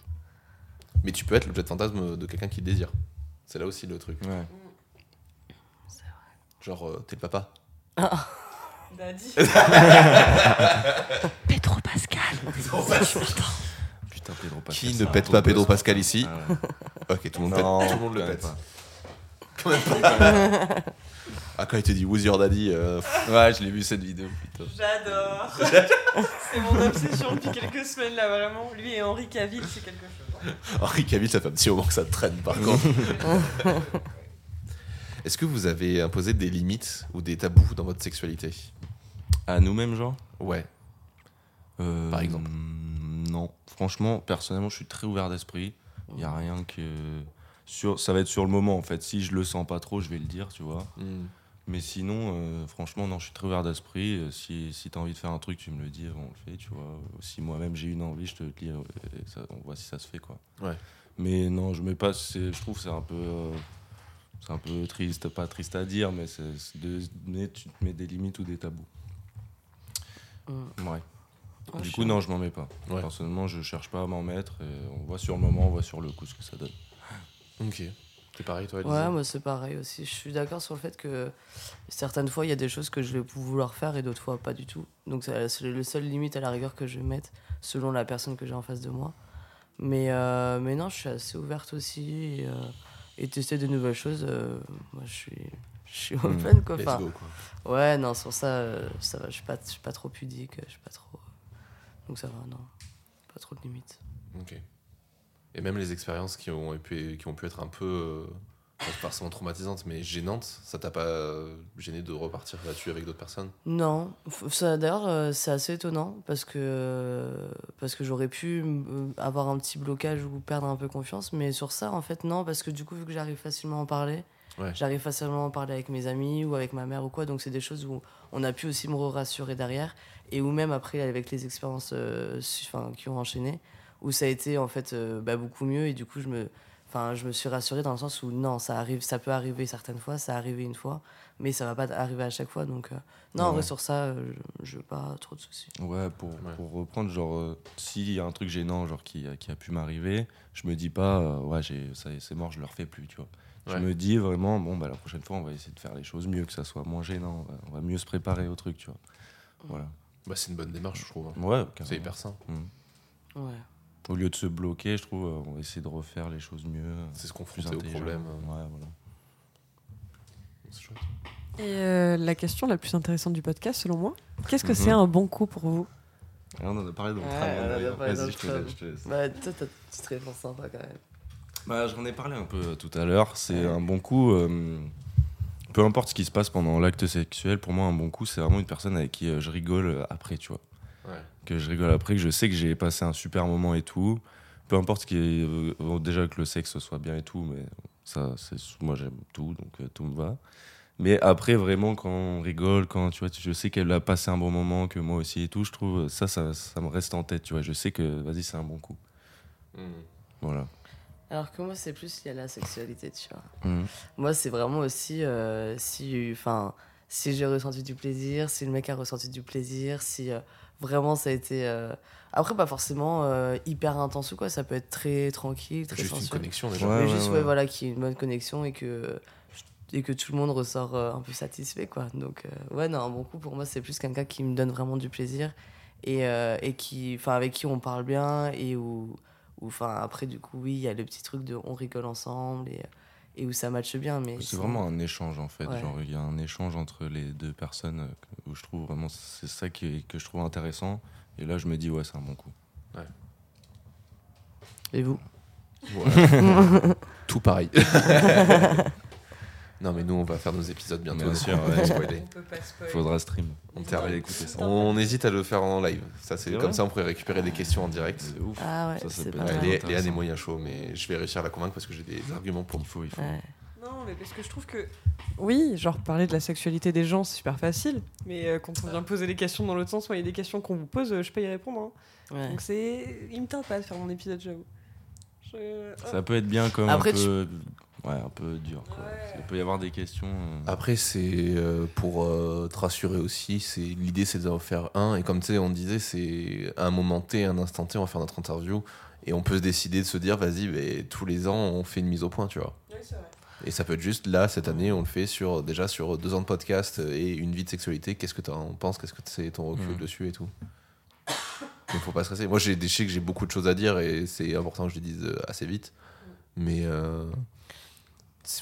Mais tu peux être l'objet de fantasme de quelqu'un qui te désire. C'est là aussi le truc. Ouais. Genre, euh, t'es le papa. [LAUGHS] Daddy. [LAUGHS] Pedro Pascal. Putain, Pedro Pascal. Qui ne pète pas Pedro Pascal ici Ah. Ok, tout le monde, Non, pète, tout le, monde pète. pas. Quand même pas. ah, quand il te dit Who's your daddy euh, Ouais, je l'ai vu cette vidéo putain. J'adore. [LAUGHS] c'est mon obsession depuis quelques semaines là vraiment. Lui et Henri Cavill, c'est quelque chose. Henri Cavill, ça fait un petit moment que ça traîne par [LAUGHS] contre. Est-ce que vous avez imposé des limites ou des tabous dans votre sexualité? À nous-mêmes, genre? Ouais. Euh, Par exemple. Non. Franchement, personnellement, je suis très ouvert d'esprit. Il n'y a rien que. Sur... Ça va être sur le moment, en fait. Si je le sens pas trop, je vais le dire, tu vois. Hmm. Mais sinon, euh, franchement, non, je suis très ouvert d'esprit. Euh, Si, si tu as envie de faire un truc, tu me le dis, on le fait, tu vois. Si moi-même j'ai une envie, je te le dis, et ça- on voit si ça se fait, quoi. Ouais. Mais non, je mets pas. Je trouve que c'est un peu. euh, c'est un peu triste, pas triste à dire, mais c'est c'est de, mais tu te mets des limites ou des tabous. Mm. Ouais. Ouais, du coup, non, je m'en mets pas. Ouais. Personnellement, je cherche pas à m'en mettre. Et on voit sur le moment, on voit sur le coup ce que ça donne. Ok. C'est pareil, toi, Ouais, Lisa moi c'est pareil aussi. Je suis d'accord sur le fait que certaines fois il y a des choses que je vais vouloir faire et d'autres fois pas du tout. Donc c'est c'est le seul limite à la rigueur que je vais mettre selon la personne que j'ai en face de moi. Mais, euh, mais non, je suis assez ouverte aussi et, euh, et tester de nouvelles choses. euh, moi je suis, je suis Mm. open quoi. Enfin, go, quoi. ouais, non, sur ça, euh, ça va. Je suis pas, je suis pas trop pudique, je suis pas trop. Donc ça va, non. Pas trop de limites. Ok. Et même les expériences qui ont pu, qui ont pu être un peu, euh, pas forcément traumatisantes, mais gênantes, ça t'a pas euh, gêné de repartir là-dessus avec d'autres personnes? Non, ça d'ailleurs euh, c'est assez étonnant parce que euh, parce que j'aurais pu avoir un petit blocage ou perdre un peu confiance, mais sur ça en fait non parce que du coup vu que j'arrive facilement à en parler, Ouais. j'arrive facilement à en parler avec mes amis ou avec ma mère ou quoi, donc c'est des choses où on a pu aussi me rassurer derrière et ou même après avec les expériences euh, qui ont enchaîné où ça a été en fait euh, bah, beaucoup mieux et du coup je me Enfin, je me suis rassurée dans le sens où non, ça arrive, ça peut arriver certaines fois, ça arrivé une fois, mais ça va pas arriver à chaque fois. Donc, euh, non, en vrai, sur ça, euh, je n'ai pas trop de soucis. Ouais, pour, Ouais. pour reprendre, genre, euh, s'il y a un truc gênant genre, qui, qui a pu m'arriver, je me dis pas, euh, ouais, c'est mort, je le refais plus, tu vois. Ouais. Je me dis vraiment, bon, bah, la prochaine fois, on va essayer de faire les choses mieux, que ça soit moins gênant, on va, on va mieux se préparer au truc, tu vois. Voilà. Bah, c'est une bonne démarche, je trouve. hein. Ouais, C'est hyper sain. Mm. Ouais. Au lieu de se bloquer, je trouve, euh, on va essayer de refaire les choses mieux. euh, C'est se confronter au problème. euh, Ouais, voilà. C'est chouette. Et euh, la question la plus intéressante du podcast, selon moi, qu'est-ce que Mhm. c'est un bon coup pour vous? On en a parlé dans le Ouais, travail, Vas-y, je te laisse, je te laisse. Bah, toi, t'as une petite réponse sympa quand même. Bah, j'en ai parlé un peu tout à l'heure. C'est Ouais. un bon coup. euh, peu importe ce qui se passe pendant l'acte sexuel, pour moi, un bon coup, c'est vraiment une personne avec qui je rigole après, tu vois. Ouais. Que je rigole après, que je sais que j'ai passé un super moment et tout. Peu importe qui euh, déjà que le sexe soit bien et tout, mais ça, c'est moi, j'aime tout, donc euh, tout me va. Mais après, vraiment, quand on rigole, quand tu vois, je sais qu'elle a passé un bon moment, que moi aussi et tout, je trouve ça, ça, ça me reste en tête, tu vois. Je sais que, vas-y, c'est un bon coup. Mm. Voilà. Alors que moi, c'est plus lié à la sexualité, tu vois. Mhm. Moi, c'est vraiment aussi euh, si, enfin, si j'ai ressenti du plaisir, si le mec a ressenti du plaisir, si euh, vraiment ça a été. euh, Après, pas forcément euh, hyper intense ou quoi, ça peut être très tranquille, très Juste une sensuel. connexion déjà. Ouais, mais juste, ouais. ouais, voilà, qu'il y ait une bonne connexion et que, et que tout le monde ressort euh, un peu satisfait, quoi. Donc, euh, ouais, non, un bon coup, pour moi, c'est plus quelqu'un qui me donne vraiment du plaisir et, euh, et qui, enfin, avec qui on parle bien et où, où, enfin, après, du coup, oui, il y a le petit truc de on rigole ensemble et, et où ça matche bien. Mais C'est vraiment un échange en fait. Ouais. Genre, il y a un échange entre les deux personnes euh, où je trouve vraiment c'est ça qui est- que je trouve intéressant. Et là, je me dis ouais, c'est un bon coup. Et vous? [LAUGHS] Tout pareil. [LAUGHS] non, mais nous, on va faire nos épisodes bientôt. Bien sûr, on va ouais. spoiler. On peut pas spoiler. Faudra stream. On, écouter ça. hésite à le faire en live. Ça, c'est comme ça, on pourrait récupérer des questions en direct. C'est ouf. Ah ouais, Ça, c'est peut pas être Ouais, mal. Lé- intéressant. Léane est moyen chaud, mais je vais réussir à la convaincre parce que j'ai des arguments pour. Il faut, il faut. Ouais. Non, mais parce que je trouve que. Oui, genre parler de la sexualité des gens, c'est super facile. Mais euh, quand on vient poser des questions dans l'autre sens, moi, il y a des questions qu'on vous pose, euh, je peux y répondre. hein. Ouais. Donc c'est. Il me tente pas de faire mon épisode, j'avoue. Je- Ça peut être bien comme Après, un peu, ouais, un peu dur. Quoi. Ouais. Il peut y avoir des questions. euh, Après, c'est euh, pour euh, te rassurer aussi. C'est l'idée, c'est d'en faire un. Et comme tu sais, on disait, c'est à un moment T, un instant T, on va faire notre interview. Et on peut se décider de se dire, vas-y, mais tous les ans, on fait une mise au point, tu vois. Oui, c'est vrai. Et ça peut être juste là, cette année, on le fait sur déjà sur deux ans de podcast et une vie de sexualité. Qu'est-ce que tu en penses? Qu'est-ce que c'est ton recul Mhm. dessus et tout? Il faut pas stresser. Moi, j'ai je sais que j'ai beaucoup de choses à dire et c'est important que je les dise assez vite. Mais euh,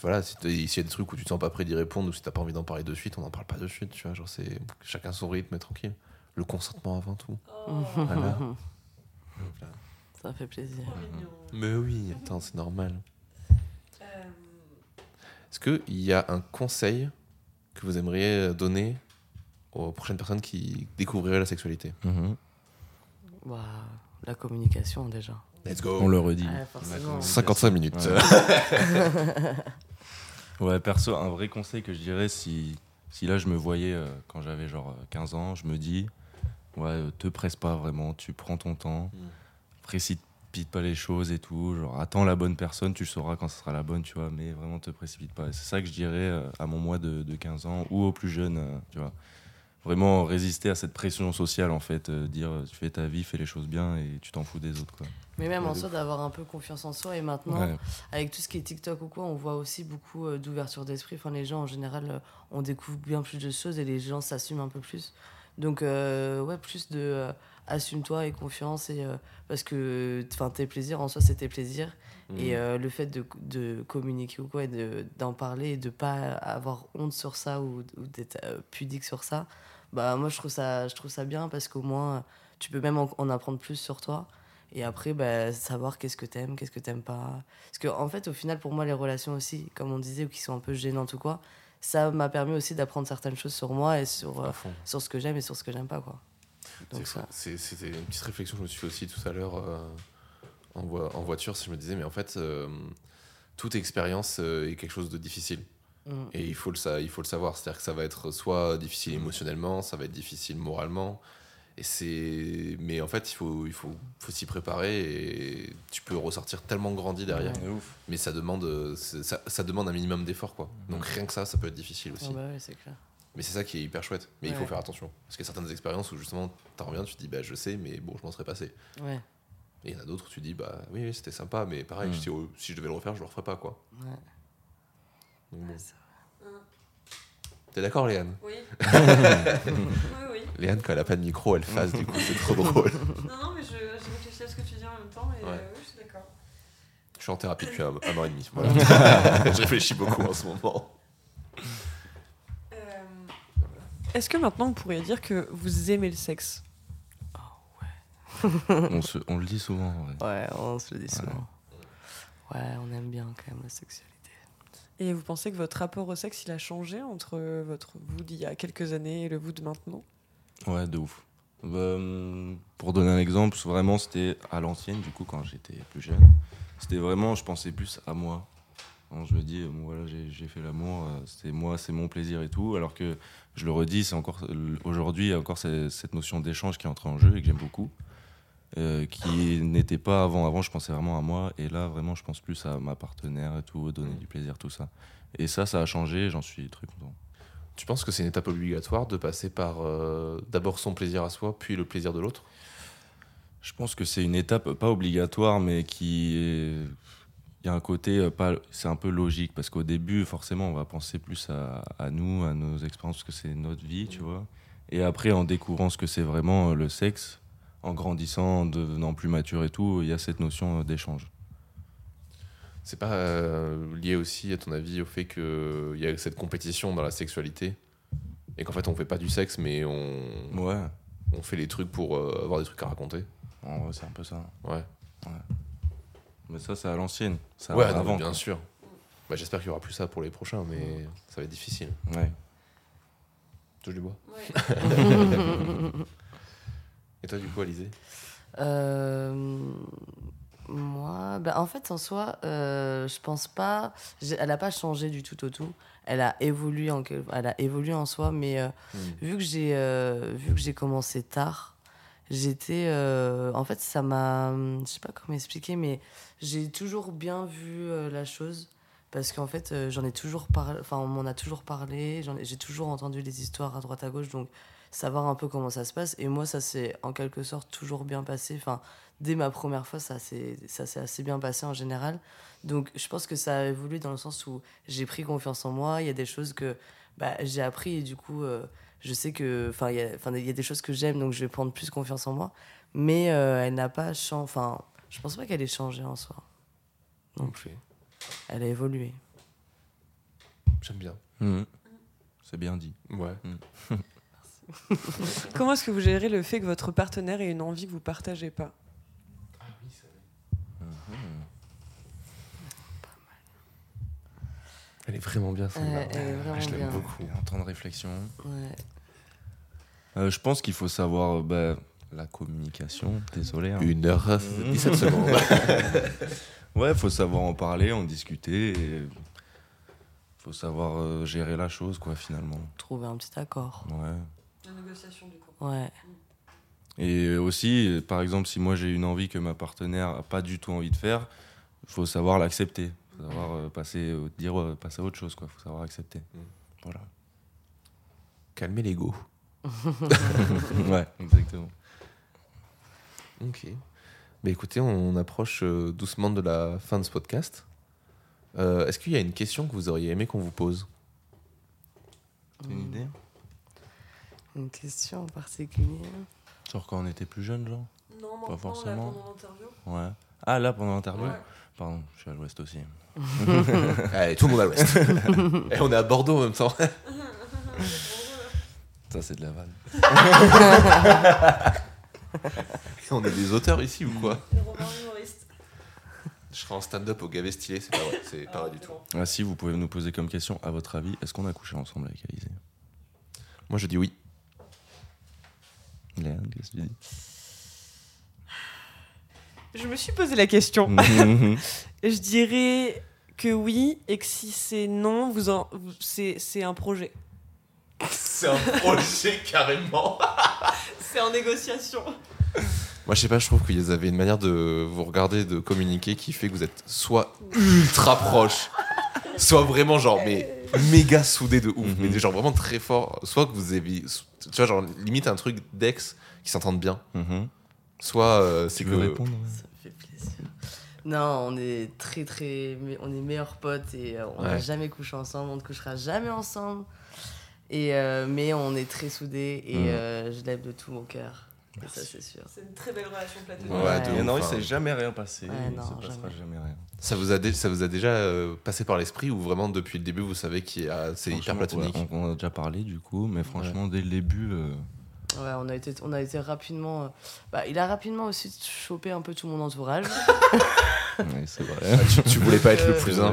voilà, s'il y a des trucs où tu te sens pas prêt d'y répondre ou si t'as pas envie d'en parler de suite, on n'en parle pas de suite, tu vois. Genre, c'est chacun son rythme tranquille. Le consentement avant tout. Oh. Voilà. [LAUGHS] Ça fait plaisir. Mais oui, attends, c'est normal. Est-ce qu'il y a un conseil que vous aimeriez donner aux prochaines personnes qui découvriraient la sexualité? Mhm. Bah, la communication déjà. Let's go On le redit. Ouais, forcément. 55 minutes. Ouais. [LAUGHS] Ouais, perso, un vrai conseil que je dirais, si, si là je me voyais euh, quand j'avais genre euh, 15 ans, je me dis, ouais, euh, te presse pas vraiment, tu prends ton temps, Mm. précipite pas les choses et tout, genre attends la bonne personne, tu sauras quand ce sera la bonne, tu vois, mais vraiment te précipite pas. C'est ça que je dirais euh, à mon moi de, de 15 ans ou aux plus jeunes, euh, tu vois. Vraiment résister à cette pression sociale en fait, euh, dire euh, tu fais ta vie, fais les choses bien et tu t'en fous des autres quoi. Mais même Ouais, en soi, d'avoir un peu confiance en soi. Et maintenant, Ouais. avec tout ce qui est TikTok ou quoi, on voit aussi beaucoup euh, d'ouverture d'esprit. Enfin, les gens, en général, euh, on découvre bien plus de choses et les gens s'assument un peu plus. Donc, euh, ouais, plus de euh, assume-toi et confiance. Et, euh, parce que enfin, tes plaisirs, en soi, c'est tes plaisirs. Mm. Et euh, le fait de, de communiquer ou quoi, et de- d'en parler et de pas avoir honte sur ça ou, ou d'être euh, pudique sur ça, bah moi je trouve ça, je trouve ça bien parce qu'au moins tu peux même en, en apprendre plus sur toi. Et après, bah, savoir qu'est-ce que t'aimes, qu'est-ce que t'aimes pas. Parce que en fait, au final, pour moi, les relations aussi, comme on disait, ou qui sont un peu gênantes ou quoi, ça m'a permis aussi d'apprendre certaines choses sur moi et sur, euh, sur ce que j'aime et sur ce que j'aime pas. Quoi. Donc C'est- ça. C'était une petite réflexion que je me suis fait aussi tout à l'heure euh, en, voi- en voiture. Si je me disais, mais en fait, euh, toute expérience est quelque chose de difficile. Mm. Et il faut le, sa- il faut le savoir. C'est-à-dire que ça va être soit difficile émotionnellement, ça va être difficile moralement. Et c'est... Mais en fait, il faut, il faut, faut s'y préparer et tu peux ressortir tellement grandi derrière. Mais ça demande, c'est- ça, ça demande un minimum d'effort. quoi. Donc rien que ça, ça peut être difficile aussi. Ah bah ouais, c'est clair. Mais c'est ça qui est hyper chouette. Mais il faut faire attention. Parce qu'il y a certaines expériences où justement, t'en reviens, tu te dis, bah je sais, mais bon, je m'en serais passé. Ouais. Et il y en a d'autres où tu dis, bah oui, oui, c'était sympa, mais pareil, Mm. si, si je devais le refaire, je le referais pas, quoi. ouais. Donc, bon. Ouais, c'est T'es d'accord, Léane? Oui. [LAUGHS] oui, oui. Léane, quand elle a pas de micro, elle fasse, du coup, c'est trop drôle. Non, non, mais je, je réfléchis à ce que tu dis en même temps et Ouais. euh, oui, je suis d'accord. Je suis en thérapie depuis un, un an et demi. Voilà. [LAUGHS] je réfléchis beaucoup en ce moment. Euh, Est-ce que maintenant vous pourriez dire que vous aimez le sexe? On, se- on le dit souvent. Ouais, on se le dit souvent. Ouais, on aime bien quand même la sexualité. Et vous pensez que votre rapport au sexe il a changé entre votre vous d'il y a quelques années et le vous de maintenant? Ouais, de ouf. Bah, hum, pour donner un exemple, vraiment, c'était à l'ancienne, du coup, quand j'étais plus jeune. C'était vraiment, je pensais plus à moi. Je me dis, euh, bon, voilà, j'ai fait l'amour, euh, c'est moi, c'est mon plaisir et tout. Alors que, je le redis, c'est encore euh, aujourd'hui, encore ce- cette notion d'échange qui est entrée en jeu et que j'aime beaucoup. Euh, qui n'était pas avant. Avant, je pensais vraiment à moi. Et là, vraiment, je pense plus à ma partenaire et tout, donner du plaisir, tout ça. Et ça, ça a changé, j'en suis très content. Tu penses que c'est une étape obligatoire de passer par euh, d'abord son plaisir à soi, puis le plaisir de l'autre? Je pense que c'est une étape pas obligatoire, mais qui est. Il y a un côté, euh, pas... c'est un peu logique, parce qu'au début, forcément, on va penser plus à, à nous, à nos expériences, parce que c'est notre vie, tu vois. Et après, en découvrant ce que c'est vraiment le sexe, en grandissant, en devenant plus mature et tout, il y a cette notion euh, d'échange. C'est pas euh, lié aussi, à ton avis, au fait qu'il y a cette compétition dans la sexualité et qu'en fait on fait pas du sexe, mais on, Ouais, on fait les trucs pour euh, avoir des trucs à raconter? C'est un peu ça. Ouais, Mais ça, c'est à l'ancienne. Ça ouais non, avant. bien quoi. sûr. Bah, J'espère qu'il y aura plus ça pour les prochains, mais ça va être difficile. Ouais. Touche du bois. Ouais. [LAUGHS] Et toi, du coup, Alizé? Euh, moi, ben, en fait, en soi, euh, je pense pas. Elle a pas changé du tout au tout. Elle a évolué en, elle a évolué en soi, mais euh, vu que j'ai euh, vu que j'ai commencé tard, j'étais. en fait, ça m'a. Je sais pas comment expliquer, mais j'ai toujours bien vu la chose. Parce qu'en fait, euh, j'en ai toujours parlé. Enfin, on m'en a toujours parlé. J'ai toujours entendu des histoires à droite à gauche. Donc, savoir un peu comment ça se passe. Et moi, ça s'est en quelque sorte toujours bien passé. Enfin, dès ma première fois, ça s'est assez bien passé en général. Donc, je pense que ça a évolué dans le sens où j'ai pris confiance en moi. Il y a des choses que bah, j'ai appris et du coup, euh, je sais que. Enfin, il y, a- enfin, il y a des choses que j'aime, donc je vais prendre plus confiance en moi. Mais euh, elle n'a pas changé. Enfin, je pense pas qu'elle ait changé en soi. Non. Elle a évolué. J'aime bien. Mhm. C'est bien dit. Ouais. [LAUGHS] [LAUGHS] Comment est-ce que vous gérez le fait que votre partenaire ait une envie que vous partagez pas? Elle est vraiment bien celle-là. Ouais, elle est vraiment je l'aime bien. beaucoup. Un temps de réflexion. Ouais. Euh, je pense qu'il faut savoir euh, bah, la communication. Désolé. hein. Une heure euh, 17 [LAUGHS] secondes. [LAUGHS] Ouais, faut savoir en parler, en discuter. Et faut savoir euh, gérer la chose, quoi, finalement. Trouver un petit accord. Ouais. La négociation du coup. Ouais. Et aussi, par exemple, si moi j'ai une envie que ma partenaire a pas du tout envie de faire, il faut savoir l'accepter. faut savoir euh, passer, euh, dire, euh, passer à autre chose, quoi. faut savoir accepter. Mm. Voilà. Calmer l'ego. [LAUGHS] [LAUGHS] ouais, exactement. Ok. Bah écoutez, on approche doucement de la fin de ce podcast. Euh, Est-ce qu'il y a une question que vous auriez aimé qu'on vous pose? Une idée? Une question en particulier Genre quand on était plus jeune, genre Non, Pas forcément. pendant l'interview. Ouais. Ah, là, pendant l'interview Ouais. Pardon, je suis à l'ouest aussi. Allez, [LAUGHS] tout le monde à l'ouest. [LAUGHS] Et on est à Bordeaux en même temps. [LAUGHS] Ça, c'est de la vanne. on est des auteurs ici ou quoi. Je serai en stand-up au Gavet Stylé, c'est pas vrai, c'est pas vrai du tout. Ah, si, vous pouvez nous poser comme question, à votre avis, est-ce qu'on a couché ensemble avec Alizé? Moi je dis oui. Léane, qu'est-ce que tu dis Je me suis posé la question. Mhm. [LAUGHS] Je dirais que oui et que si c'est non, vous en... vous- c'est c'est un projet. C'est un projet [LAUGHS] carrément. [LAUGHS] C'est en négociation. Moi je sais pas, je trouve que vous avez une manière de vous regarder, de communiquer qui fait que vous êtes soit ultra proche, soit vraiment genre mais [LAUGHS] méga soudés de ouf, Mhm. mais genre vraiment très fort. Soit que vous avez, tu vois genre limite un truc d'ex qui s'entendent bien. Mhm. Soit euh, c'est que répondre ouais Ça me fait plaisir. Non, on est très très. mais On est meilleurs potes et euh, on n'a Ouais. jamais couché ensemble, on ne couchera jamais ensemble. Et, euh, mais on est très soudés et euh, je l'aime de tout mon cœur. Et ça, c'est sûr. C'est une très belle relation platonique. Ouais, Ouais. de Et ouf, non, il hein. s'est jamais rien passé. Ouais, il non, se passera jamais. jamais rien. ça vous a dé- ça vous a déjà euh, passé par l'esprit ou vraiment depuis le début vous savez a c'est hyper platonique. ouais, on, on a déjà parlé du coup, mais franchement, dès le début. euh, Ouais, on a été, on a été rapidement. euh, Bah, il a rapidement aussi chopé un peu tout mon entourage. [LAUGHS] ouais, c'est vrai. Ah, tu, tu voulais pas être le plus un.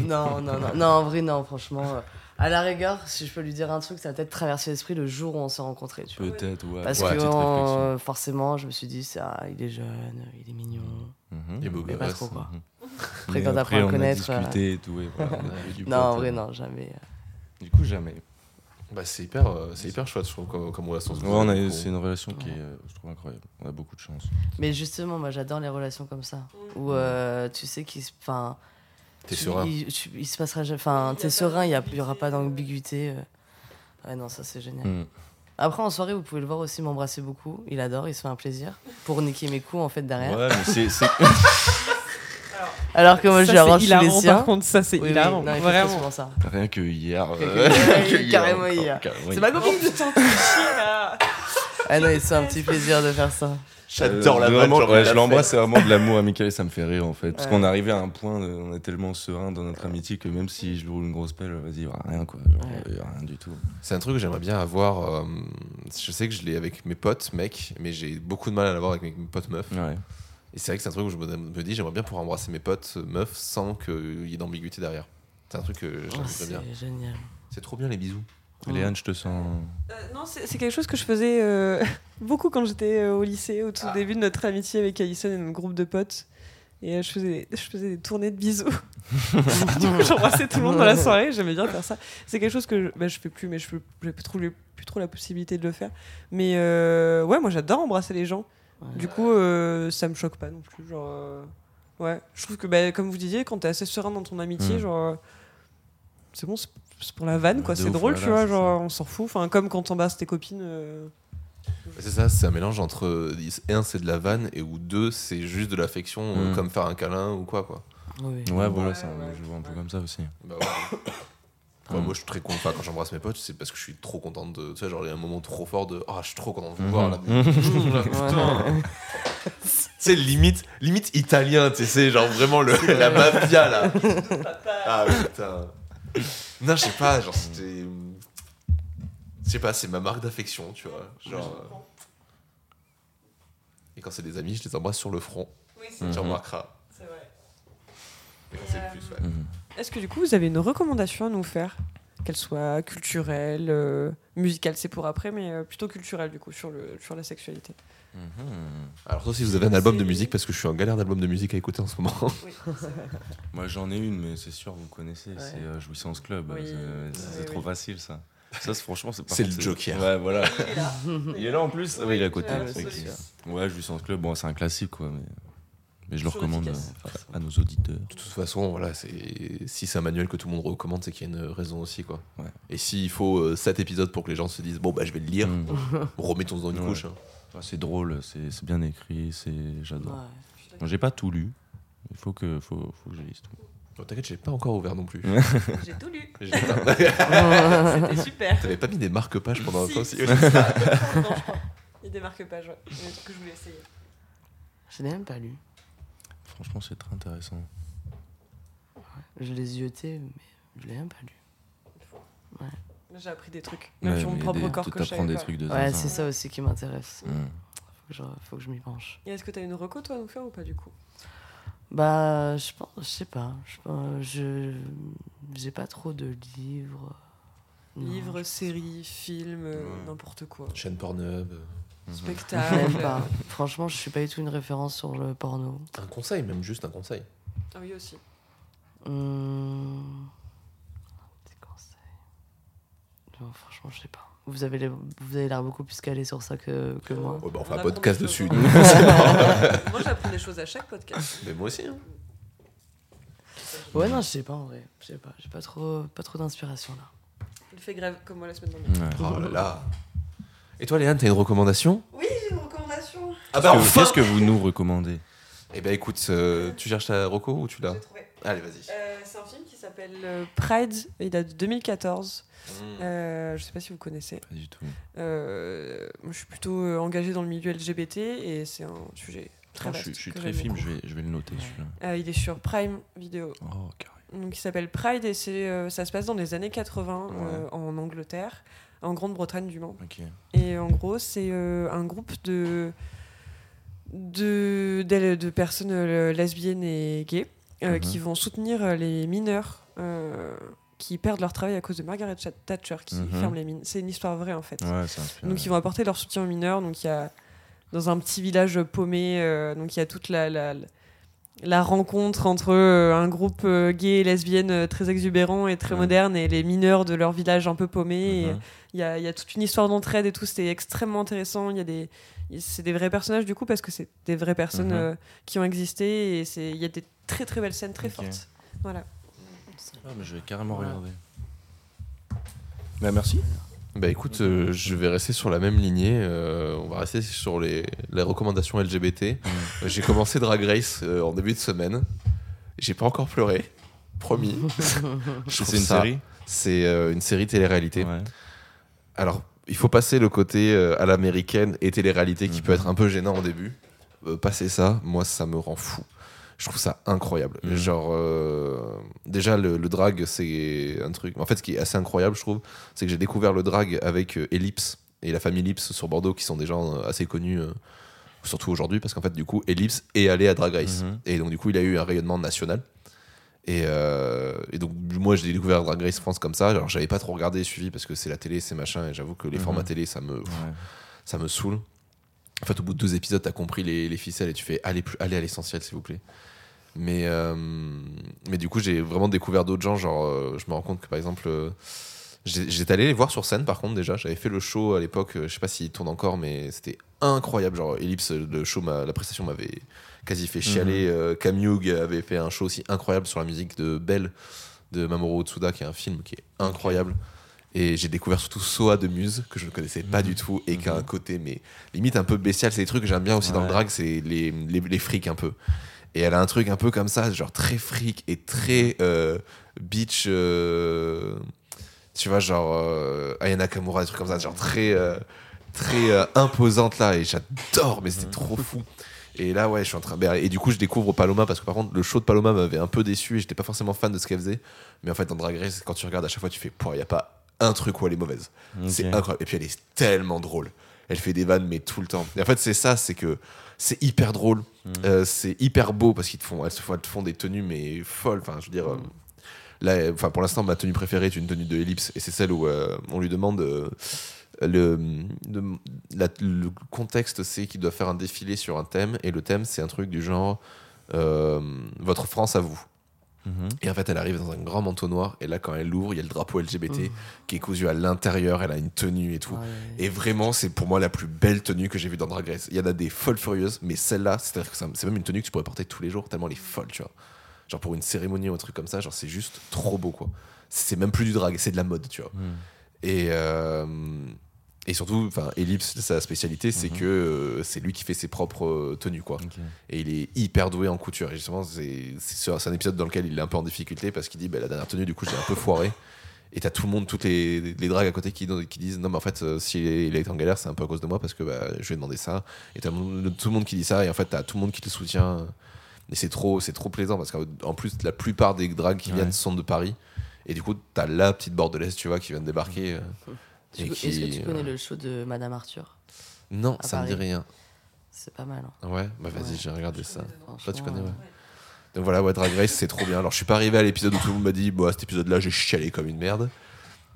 non, non, non, non, en vrai, non, franchement. Euh, à la rigueur, si je peux lui dire un truc, ça a peut-être traversé l'esprit le jour où on s'est rencontrés. Tu vois. Peut-être, ouais. Parce Ouais, que euh, forcément, je me suis dit, ça, il est jeune, il est mignon. Mhm. Et beau Mais pas trop, quoi. Mhm. [LAUGHS] Après, Mais quand t'apprends à après, le on connaître, A discuté et tout, et voilà, on a eu du [LAUGHS] Non, en pote, vrai, euh, non, jamais. Du coup, jamais. Bah, c'est hyper, euh, c'est hyper chouette, je trouve, comme, comme relation. Ouais, c'est une relation qui est, euh, je trouve, incroyable. On a beaucoup de chance. Mais justement, moi, j'adore les relations comme ça. Où euh, tu sais qu'il se. Enfin, T'es serein. Il, tu- il se passera. jamais- Enfin, t'es serein, il n'y aura pas d'ambiguïté. euh. Ouais, non, ça, c'est génial. Mhm. Après, en soirée, vous pouvez le voir aussi m'embrasser beaucoup. Il adore, il se fait un plaisir. Pour niquer mes coups, en fait, derrière. Ouais, mais c'est. c'est- [LAUGHS] Alors que moi, je Ça, lui c'est arrange tous les siens. Par contre, ça, c'est Oui, oui, hilarant. fait vraiment. ça. Rien que hier. Rien [LAUGHS] que euh, hier, que hier, carrément encore, hier. carrément C'est hier. ma copine. Oh tu chier là Ah non, fait un petit plaisir de faire ça. J'adore la Euh, vanne, vraiment, ouais, je l'a l'embrasse, c'est vraiment de l'amour amical et ça me fait rire en fait. Parce Ouais. qu'on est arrivé à un point, de- on est tellement serein dans notre amitié que même si je lui roule une grosse pelle, vas-y, il y aura rien quoi. Genre, Ouais. il y aura rien du tout. C'est un truc que j'aimerais bien avoir. euh, je sais que je l'ai avec mes potes, mecs, mais j'ai beaucoup de mal à l'avoir avec mes potes meufs. Ouais. Et c'est vrai que c'est un truc où je me, me dis, j'aimerais bien pouvoir embrasser mes potes euh, meufs sans qu'il y ait d'ambiguïté derrière. C'est un truc que Oh, j'aimerais c'est bien. génial. C'est trop bien les bisous. Léane, je te sens. Euh, non, c'est quelque chose que je faisais euh, [LAUGHS] beaucoup quand j'étais euh, au lycée, au tout Ah. début de notre amitié avec Alison et notre groupe de potes. Et euh, je, faisais, je faisais des tournées de bisous. du [LAUGHS] coup, [LAUGHS] j'embrassais tout le monde dans la soirée. J'aimais bien faire ça. C'est quelque chose que je, bah, je fais plus, mais je n'ai plus trop, plus trop la possibilité de le faire. Mais euh, ouais, moi j'adore embrasser les gens. Ouais. Du coup, euh, ça me choque pas non plus. Genre, euh, ouais, je trouve que bah, comme vous disiez, quand t'es assez serein dans ton amitié, Mm. genre, c'est bon, pour la vanne, quoi. C'est drôle, voilà, tu vois. c'est Genre, on s'en fout. Enfin, comme quand t'embrasses tes copines. euh, C'est ça, c'est un mélange entre euh, un c'est de la vanne et ou deux c'est juste de l'affection, euh, Mm. comme faire un câlin ou quoi quoi. Oui. Ouais, voilà, Ouais, ça, ouais. je vois un peu comme ça aussi. Bah ouais. [COUGHS] Enfin, Mm. Moi je suis très content enfin, quand j'embrasse mes potes, c'est parce que je suis trop contente de. Tu sais, genre il y a un moment trop fort de. Ah, je suis trop content de vous Mhm. voir là. [LAUGHS] Putain. Tu sais, limite, limite italien, tu sais, genre vraiment le, la mafia là. [LAUGHS] Ah putain. Non, je sais pas, genre c'était. Je sais pas, c'est ma marque d'affection, tu vois. Genre. euh, Et quand c'est des amis, je les embrasse sur le front. Oui, Tu Mhm. remarqueras. c'est vrai. Et quand c'est le plus, ouais. Mhm. Est-ce que du coup, vous avez une recommandation à nous faire? Qu'elle soit culturelle, euh, musicale, c'est pour après, mais euh, plutôt culturelle du coup, sur, le, sur la sexualité. Mhm. Alors, toi, si vous avez un album de musique, parce que je suis en galère d'album de musique à écouter en ce moment. Oui, [LAUGHS] Moi j'en ai une, mais c'est sûr, vous connaissez, Ouais. c'est euh, Jouissance Club. Oui. C'est- C'est Oui, trop oui. facile ça. Ça, c'est- franchement, c'est par C'est contre, le Joker. Ouais, voilà. Il est là. Il est là en plus Oui, il est à côté. Absolument. Ouais, Jouissance Club, bon, c'est un classique quoi, mais, mais je le recommande efficace. euh, à nos auditeurs. De toute façon, voilà, c'est si c'est un manuel que tout le monde recommande, c'est qu'il y a une raison aussi, quoi. Ouais. Et s'il faut 7 épisodes pour que les gens se disent bon bah je vais le lire, Mhm. [LAUGHS] remettons-en une Ouais. couche. hein. Ouais, c'est drôle, c'est bien écrit, c'est j'adore. Ouais. Bon, J'ai pas tout lu, il faut que, faut, faut que je lise tout. Oh, T'inquiète, j'ai pas encore ouvert non plus. [LAUGHS] J'ai tout lu. J'ai- [LAUGHS] C'était super. T'avais pas mis des marque-pages pendant un Si, temps aussi. Il y a des marque-pages, ouais. Des trucs que je voulais essayer. Je n'ai même pas lu. Franchement, c'est très intéressant. Je l'ai zioté, mais je l'ai même pas lu. J'ai appris des trucs. Même Ouais, sur mon propre des- corps que je savais des pas. trucs de Ouais, c'est ça aussi qui m'intéresse. Mhm. Faut que je, faut que je m'y penche. Et est-ce que t'as une reco toi à nous faire ou pas du coup? Bah, je pense, je sais pas. Je j'ai pas trop de livres. Livres, séries, films, euh, Ouais. n'importe quoi. Chaîne Pornhub. Mhm. Spectacle. Même pas. Franchement, je suis pas du tout une référence sur le porno. Un conseil, même juste un conseil. Ah oui aussi. Hum... Des conseils. Non, franchement, je sais pas. Vous avez les- vous avez l'air beaucoup plus calé sur ça que, que moi. Ouais, bah, on fait On un podcast des dessus. choses, nous. [LAUGHS] Moi j'apprends des choses à chaque podcast. Mais moi aussi. hein. Ouais, non, je sais pas en vrai. Je sais pas. J'ai pas trop, pas trop d'inspiration là. Il fait grève comme moi la semaine dernière. Ouais. Oh là là. Et toi, Léane, t'as une recommandation Oui, j'ai une recommandation. Ah Qu'est-ce que- Qu'est-ce que vous nous recommandez Eh ben écoute, euh, tu cherches ta reco ou tu l'as. Allez, vas-y. Euh, c'est un film qui s'appelle euh, Pride. Il date de 2014. Mmh. Euh, je sais pas si vous connaissez. Pas du tout. Euh, moi, je suis plutôt engagée dans le milieu LGBT et c'est un sujet très je vaste. suis, je suis que très film, je vais, je vais le noter celui-là. Euh, il est sur Prime Video. Oh, carré. Donc, il s'appelle Pride et c'est, euh, ça se passe dans les années 80 euh, Ouais. en Angleterre, en Grande-Bretagne du moins. Ok. Et en gros, c'est euh, un groupe de, de, personnes euh, lesbiennes et gays euh, Mhm. qui vont soutenir les mineurs qui perdent leur travail à cause de Margaret Thatcher qui Mhm. ferme les mines. C'est une histoire vraie en fait. Ouais. Donc ils vont apporter leur soutien aux mineurs. Donc il y a dans un petit village paumé, donc il y a toute la, la, la rencontre entre euh, un groupe euh, gay et lesbienne euh, très exubérant et très Ouais. moderne et les mineurs de leur village un peu paumé. Mhm. il y a, il y a toute une histoire d'entraide et tout, c'était extrêmement intéressant. Il y a des, c'est des vrais personnages du coup parce que c'est des vraies personnes Mhm. euh, qui ont existé et c'est, il y a des très très belles scènes très fortes. Voilà. Ah, mais je vais carrément regarder. Bah, merci. Bah écoute, euh, je vais rester sur la même lignée. euh, on va rester sur les, les recommandations LGBT. Euh, J'ai commencé Drag Race euh, en début de semaine. J'ai pas encore pleuré. Promis. [LAUGHS] Je trouve C'est une ça- série C'est euh, une série télé-réalité. Ouais. Alors, il faut passer le côté euh, à l'américaine et télé-réalité qui Mhm. peut être un peu gênant au début. Euh, passer ça, moi, ça me rend fou. Je trouve ça incroyable. Mhm. Genre, euh, déjà, le, le drag, c'est un truc. En fait, ce qui est assez incroyable, je trouve, c'est que j'ai découvert le drag avec euh, Ellipse et la famille Ellipse sur Bordeaux, qui sont des gens euh, assez connus, euh, surtout aujourd'hui, parce qu'en fait, du coup, Ellipse est allé à Drag Race. Mhm. Et donc, du coup, il a eu un rayonnement national. Et, euh, et donc, moi, j'ai découvert Drag Race France comme ça. Alors, j'avais pas trop regardé et suivi parce que c'est la télé, c'est machin. Et j'avoue que les Mhm. formats télé, ça me, Ouais. ça me saoule. En fait, au bout de deux épisodes, t'as compris les, les ficelles et tu fais allez, plus, allez à l'essentiel, s'il vous plaît. Mais, euh, mais du coup, j'ai vraiment découvert d'autres gens. Genre, euh, je me rends compte que par exemple, euh, j'étais allé les voir sur scène par contre déjà. J'avais fait le show à l'époque, je sais pas s'il tourne encore, mais c'était incroyable. Genre, Ellipse, le show, la prestation m'avait quasi fait chialer. Euh, Cam Hughes avait fait un show aussi incroyable sur la musique de Belle de Mamoru Otsuda, qui est un film qui est incroyable. Et j'ai découvert surtout Soa de Muse, que je ne connaissais pas du tout, et qui a un côté, mais limite un peu bestial. C'est des trucs que j'aime bien aussi dans le drag, c'est les, les, les frics un peu. Et elle a un truc un peu comme ça, genre très fric et très euh, beach. euh, tu vois, genre euh, Ayana Kamura, des trucs comme ça, genre très, euh, très imposante là. Et j'adore, mais c'était trop fou. Et là, ouais, je suis en train. Et du coup, je découvre Paloma parce que par contre, le show de Paloma m'avait un peu déçu et j'étais pas forcément fan de ce qu'elle faisait. Mais en fait, dans Drag Race, quand tu regardes à chaque fois, tu fais, il y a pas un truc où elle est mauvaise. C'est incroyable. Et puis elle est tellement drôle. Elle fait des vannes, mais tout le temps. Et en fait, c'est ça, c'est que c'est hyper drôle. Mhm. Euh, c'est hyper beau parce qu'ils te font, elles se font, elles te font des tenues, mais folles. Enfin, je veux dire. euh, Là, enfin, pour l'instant, ma tenue préférée est une tenue de Ellipse, et c'est celle où euh, on lui demande le, de- la- le contexte, c'est qu'il doit faire un défilé sur un thème, et le thème, c'est un truc du genre euh, votre France à vous. Mhm. Et en fait, elle arrive dans un grand manteau noir, et là, quand elle l'ouvre, il y a le drapeau LGBT qui est cousu à l'intérieur, elle a une tenue et tout. Ouais. Et vraiment, c'est pour moi la plus belle tenue que j'ai vue dans Drag Race. Il y en a des folles furieuses, mais celle-là, c'est-à-dire que ça- c'est même une tenue que tu pourrais porter tous les jours, tellement elle est folle, tu vois. Genre pour une cérémonie ou un truc comme ça, genre c'est juste trop beau, quoi. C'est même plus du drag, c'est de la mode, tu vois. Mhm. Et, euh, et surtout, enfin, Ellipse, sa spécialité, c'est Mhm. que euh, c'est lui qui fait ses propres euh, tenues, quoi. Et il est hyper doué en couture. Et justement, c'est un épisode dans lequel il est un peu en difficulté parce qu'il dit bah, la dernière tenue, du coup, j'ai un peu foiré. Et t'as tout le monde, toutes les, les dragues à côté qui, qui disent non, mais en fait, euh, s'il est, il est en galère, c'est un peu à cause de moi parce que bah, je lui ai demandé ça. Et t'as tout le monde qui dit ça. Et en fait, t'as tout le monde qui te soutient. Et c'est trop, c'est trop plaisant parce qu'en plus, la plupart des dragues qui Ouais. viennent sont de Paris. Et du coup, t'as la petite bordelaise, tu vois, qui vient de débarquer. [LAUGHS] Est-ce qui- que tu connais le show de Madame Arthur Non, ça me dit Paris. rien. C'est pas mal. hein. Ouais, bah vas-y, Ouais. j'ai regardé ça. Toi, tu connais, ouais. euh, Donc voilà, ouais, Drag Race, c'est trop bien. Alors, je suis pas arrivé à l'épisode où tout le monde m'a dit, bah, cet épisode-là, j'ai chialé comme une merde.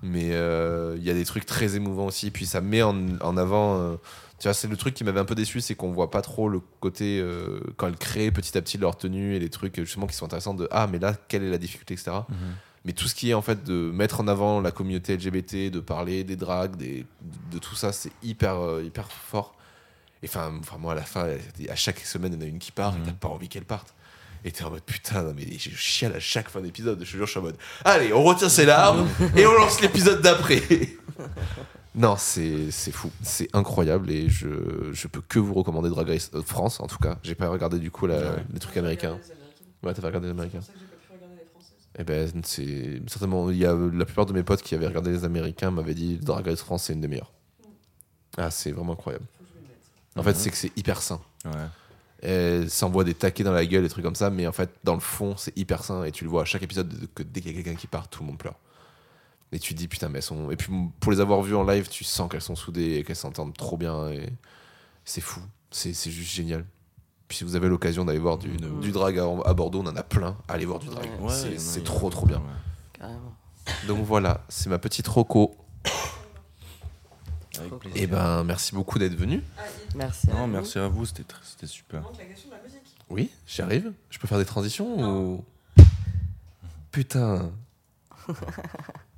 Mais euh, il y a des trucs très émouvants aussi. Puis ça met en, en avant. euh, tu vois, c'est le truc qui m'avait un peu déçu, c'est qu'on voit pas trop le côté. euh, quand elles créent petit à petit leur tenue et les trucs justement qui sont intéressants de Ah, mais là, quelle est la difficulté, etc. Mais tout ce qui est en fait de mettre en avant la communauté LGBT, de parler des drags, des, de tout ça, c'est hyper, euh, hyper fort. Et enfin, enfin, moi, à la fin, à chaque semaine, il y en a une qui part et Mhm. t'as pas envie qu'elle parte. Et t'es en mode putain, non, mais je chiale à chaque fin d'épisode. Je te jure, je suis en mode allez, on retient ses larmes [LAUGHS] et on lance l'épisode d'après. non, c'est c'est fou, c'est incroyable et je, je peux que vous recommander Drag Race euh, France en tout cas. J'ai pas regardé du coup la- Ouais. les trucs américains. Ouais, t'as pas regardé les américains Françaises. eh ben, c'est certainement. Il y a la plupart de mes potes qui avaient regardé les Américains m'avaient dit Drag Race France, c'est une des meilleures. Ah, c'est vraiment incroyable. En fait, Mhm. c'est que c'est hyper sain. Ouais. Elle s'envoie des taquets dans la gueule, des trucs comme ça, mais en fait, dans le fond, c'est hyper sain. Et tu le vois à chaque épisode que dès qu'il y a quelqu'un qui part, tout le monde pleure. Et tu te dis putain, mais elles sont. Et puis pour les avoir vues en live, tu sens qu'elles sont soudées et qu'elles s'entendent trop bien. Et c'est fou. C'est c'est juste génial. Puis si vous avez l'occasion d'aller voir du, Mhm. du drag à, à Bordeaux, on en a plein. Allez voir du drag. Ouais. C'est- trop trop bien. Carrément. Donc voilà, c'est ma petite roco. Avec Trop plaisir. Et ben, merci beaucoup d'être venu. Merci. à Non, vous. merci à vous, c'était c'était super. manque la question de la musique. Oui, j'y arrive. Je peux faire des transitions ou. Putain. [LAUGHS]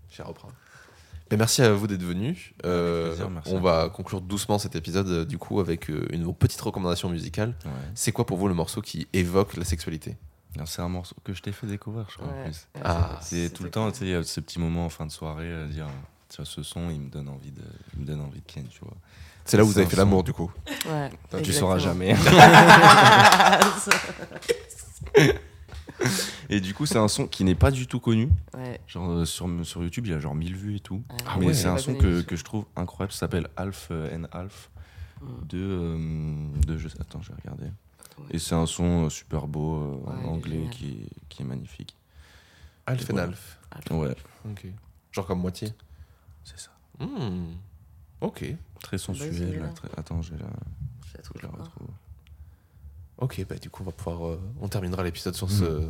J'y reprends. Ben, merci à vous d'être venu. Euh, plaisir, on va conclure doucement cet épisode euh, du coup avec euh, une petite recommandation musicale. Ouais. C'est quoi pour vous le morceau qui évoque la sexualité? C'est un morceau que je t'ai fait découvrir, je crois, en plus. Ah, C'est tout le temps, cool. tu sais, il y a ce petit moment en fin de soirée à dire tiens, ce son, il me donne envie de, il me donne envie de Ken, tu vois. C'est là où vous avez fait l'amour du coup. Ouais, tu sauras jamais. [LAUGHS] [LAUGHS] [LAUGHS] Et du coup, c'est un son qui n'est pas du tout connu. ouais. Genre euh, sur, sur YouTube, il y a genre 1000 vues et tout. Ah Mais ouais. c'est un son que, que je trouve incroyable. Ça s'appelle Alf euh, and Alf Mm. de, euh, de je, attends, je vais regarder. Ouais. Et c'est un son euh, super beau euh, en anglais qui est, qui est magnifique. Alf and. Alf. Ouais, Ok. Genre comme moitié. c'est ça. Hmm. Ok. Très sensuel. là, très- Attends, je vais la, Je la retrouve. Ok, bah du coup on va pouvoir. euh, on terminera l'épisode sur ce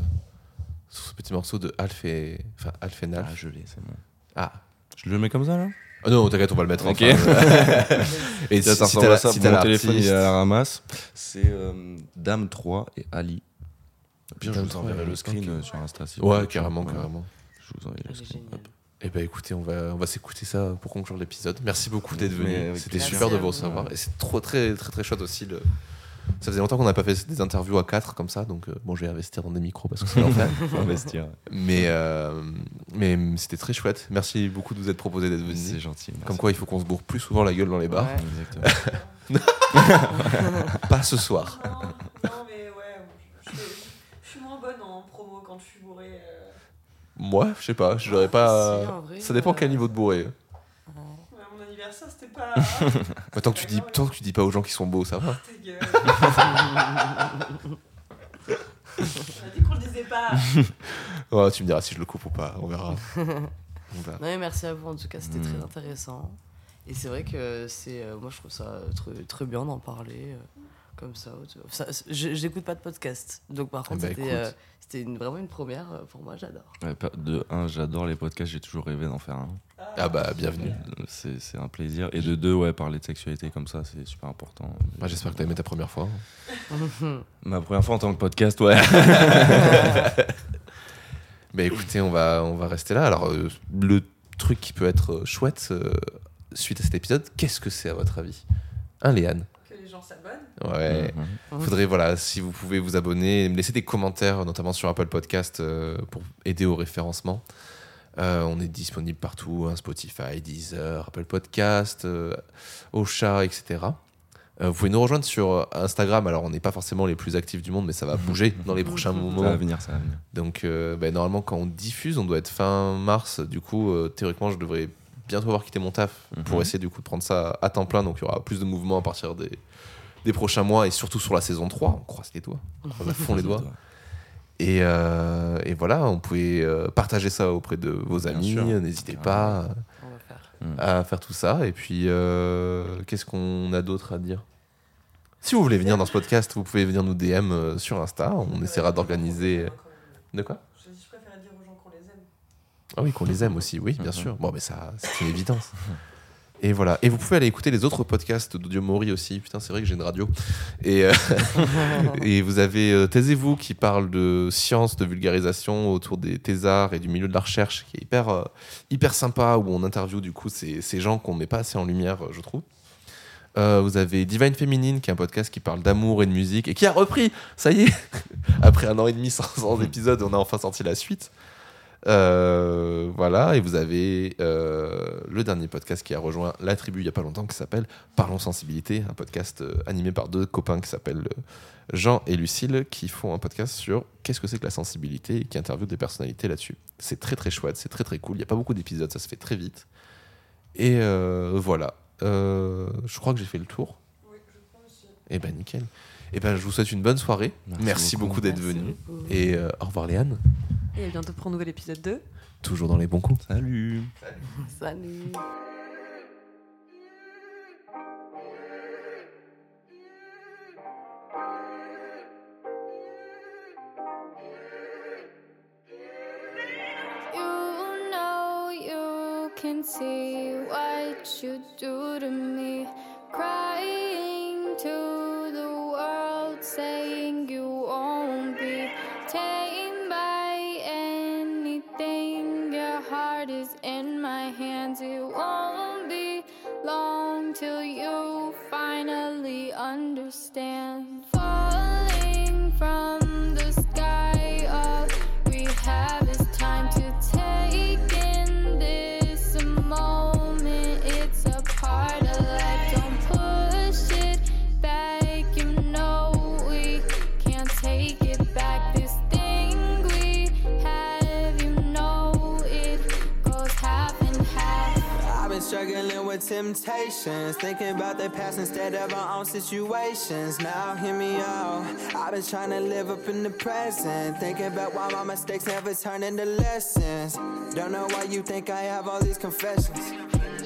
sur ce petit morceau de Alf et enfin Alf Alf. Ah, je l'ai, c'est bon. Ah. Je le mets comme ça là? Ah non, t'inquiète, on va le mettre Ok. en fin. euh, [LAUGHS] [LAUGHS] et Ça, si, ça si ressemble à la, ça. si Mon la téléphone il est artiste- à la ramasse. C'est euh, Dame 3 et Ali. Bien, je vous 3 enverrai et le screen euh, sur Insta. si Ouais, carrément, carrément. Je vous enverrai le screen. Et bah écoutez, on va, on va s'écouter ça pour conclure l'épisode. Merci beaucoup d'être venu. C'était super de vous. recevoir. Et c'est trop très très très chouette aussi. Le... Ça faisait longtemps qu'on n'a pas fait des interviews à quatre comme ça, donc euh, bon, je vais investir dans des micros parce que c'est l'enfer. [LAUGHS] Faut investir. mais euh, mais c'était très chouette. Merci beaucoup de vous être proposé d'être C'est venu. gentil. merci. Comme quoi, il faut qu'on se bourre plus souvent la gueule dans les bars. Ouais. Exactement. [LAUGHS] Pas ce soir. Non, non, mais ouais, je, suis moins bonne en promo quand je suis bourrée. euh. Moi, je sais pas. Je l'aurais pas. Si, en vrai, ça dépend euh, quel niveau de bourré. Ouais, mon anniversaire, c'était pas. Bah, tant, que tu dis, tant que tu dis pas aux gens qui sont beaux, ça va. Ta gueule. On a dit qu'on le disait pas. [LAUGHS] Ouais, tu me diras si je le coupe ou pas, on verra. [LAUGHS] On verra. Non, mais merci à vous, en tout cas, c'était très Mm. intéressant. Et c'est vrai que c'est, euh, moi je trouve ça très, très bien d'en parler euh, comme ça. J'écoute pas de podcast, donc par contre bah, c'était, euh, une- vraiment une première euh, pour moi, j'adore. Ouais, de un, j'adore les podcasts, j'ai toujours rêvé d'en faire un. Ah bah, bienvenue. C'est c'est un plaisir. Et de deux, ouais, parler de sexualité comme ça, c'est super important. Moi, j'espère que t'as aimé ta première fois. [LAUGHS] Ma première fois en tant que podcast, ouais. [LAUGHS] [LAUGHS] Bah écoutez, on va, on va rester là. Alors, euh, le truc qui peut être chouette euh, suite à cet épisode, qu'est-ce que c'est à votre avis? Hein, Léane S'abonnent. Ouais. Mhm. Faudrait, voilà, si vous pouvez vous abonner, me laisser des commentaires, notamment sur Apple Podcast, euh, pour aider au référencement. Euh, on est disponible partout, hein, Spotify, Deezer, Apple Podcast, euh, Ocha, etc. Euh, vous pouvez nous rejoindre sur Instagram. Alors, on n'est pas forcément les plus actifs du monde, mais ça va bouger [LAUGHS] dans les prochains Ça va moments. venir, ça va venir. Donc, euh, ben, normalement, quand on diffuse, on doit être fin mars. Du coup, euh, théoriquement, je devrais bientôt avoir quitté mon taf pour Mhm. essayer du coup de prendre ça à temps plein. Donc, il y aura plus de mouvements à partir des, des prochains mois et surtout sur la saison 3. On croise les doigts. On croise à fond les doigts. Et, euh, et voilà, on pouvait euh, partager ça auprès de vos amis. N'hésitez pas. Mhm. à faire tout ça. Et puis, euh, qu'est-ce qu'on a d'autre à dire? Si vous voulez venir dans ce podcast, vous pouvez venir nous DM sur Insta. On essaiera d'organiser. De quoi? Je préfère dire aux gens qu'on les aime. Ah oui, qu'on les aime aussi, oui, bien Mhm. sûr. Bon, mais ça, c'est une évidence. [LAUGHS] Et voilà. Et vous pouvez aller écouter les autres podcasts d'Audio Mori aussi. Putain, c'est vrai que j'ai une radio. Et, euh, [LAUGHS] et vous avez euh, Taisez-vous qui parle de science, de vulgarisation autour des thésards et du milieu de la recherche, qui est hyper, euh, hyper sympa, où on interviewe du coup ces, ces gens qu'on met pas assez en lumière, euh, je trouve. Vous avez Divine Féminine, qui est un podcast qui parle d'amour et de musique, et qui a repris, ça y est, [LAUGHS] après un an et demi sans, sans épisode, on a enfin sorti la suite. Euh, voilà, et vous avez euh, le dernier podcast qui a rejoint la tribu il y a pas longtemps qui s'appelle Parlons Sensibilité, un podcast euh, animé par deux copains qui s'appellent Jean et Lucille qui font un podcast sur qu'est-ce que c'est que la sensibilité et qui interviewent des personnalités là-dessus. C'est très très chouette, c'est très très cool. Il n'y a pas beaucoup d'épisodes, ça se fait très vite. Et voilà, je crois que j'ai fait le tour. Oui, je. Et ben nickel. Et ben je vous souhaite une bonne soirée. Merci, Merci beaucoup, beaucoup. d'être venu. Et euh, au revoir Léane. Et à bientôt pour un nouvel épisode 2. Toujours dans les bons coups. Salut. Salut. You know you can see what you do to me. Crying understand. Temptations, thinking about the past instead of our own situations. Now, hear me out. I've been trying to live up in the present, thinking about why my mistakes never turn into lessons. Don't know why you think I have all these confessions.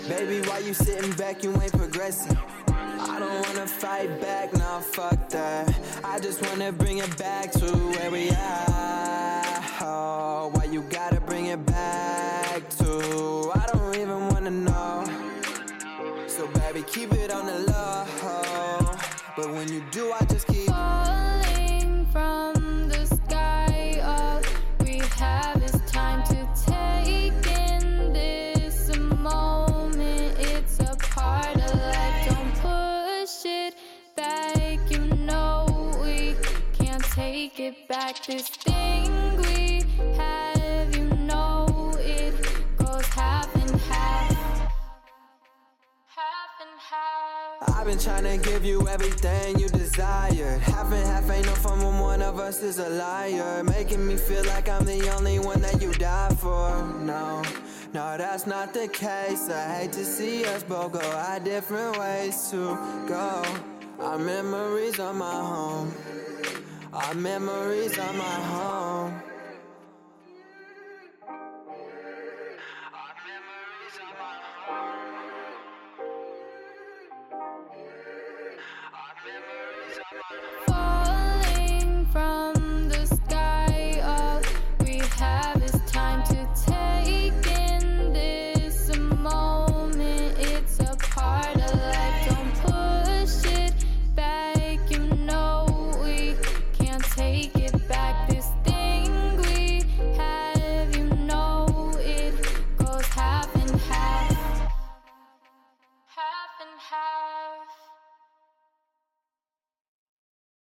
Baby, why you sitting back? You ain't progressing. I don't wanna fight back, nah, fuck that. I just wanna bring it back to where we are. Oh, why you gotta bring it back to? I keep it on the low. But when you do, I just keep. Falling from the sky, all we have is time to take in this moment. It's a part of life. Don't push it back. You know we can't take it back. This thing been trying to give you everything you desired. Half and half ain't no fun when one of us is a liar. Making me feel like I'm the only one that you die for. No, No, that's not the case. I hate to see us both go our different ways to go. Our memories are my home. Our memories are my home.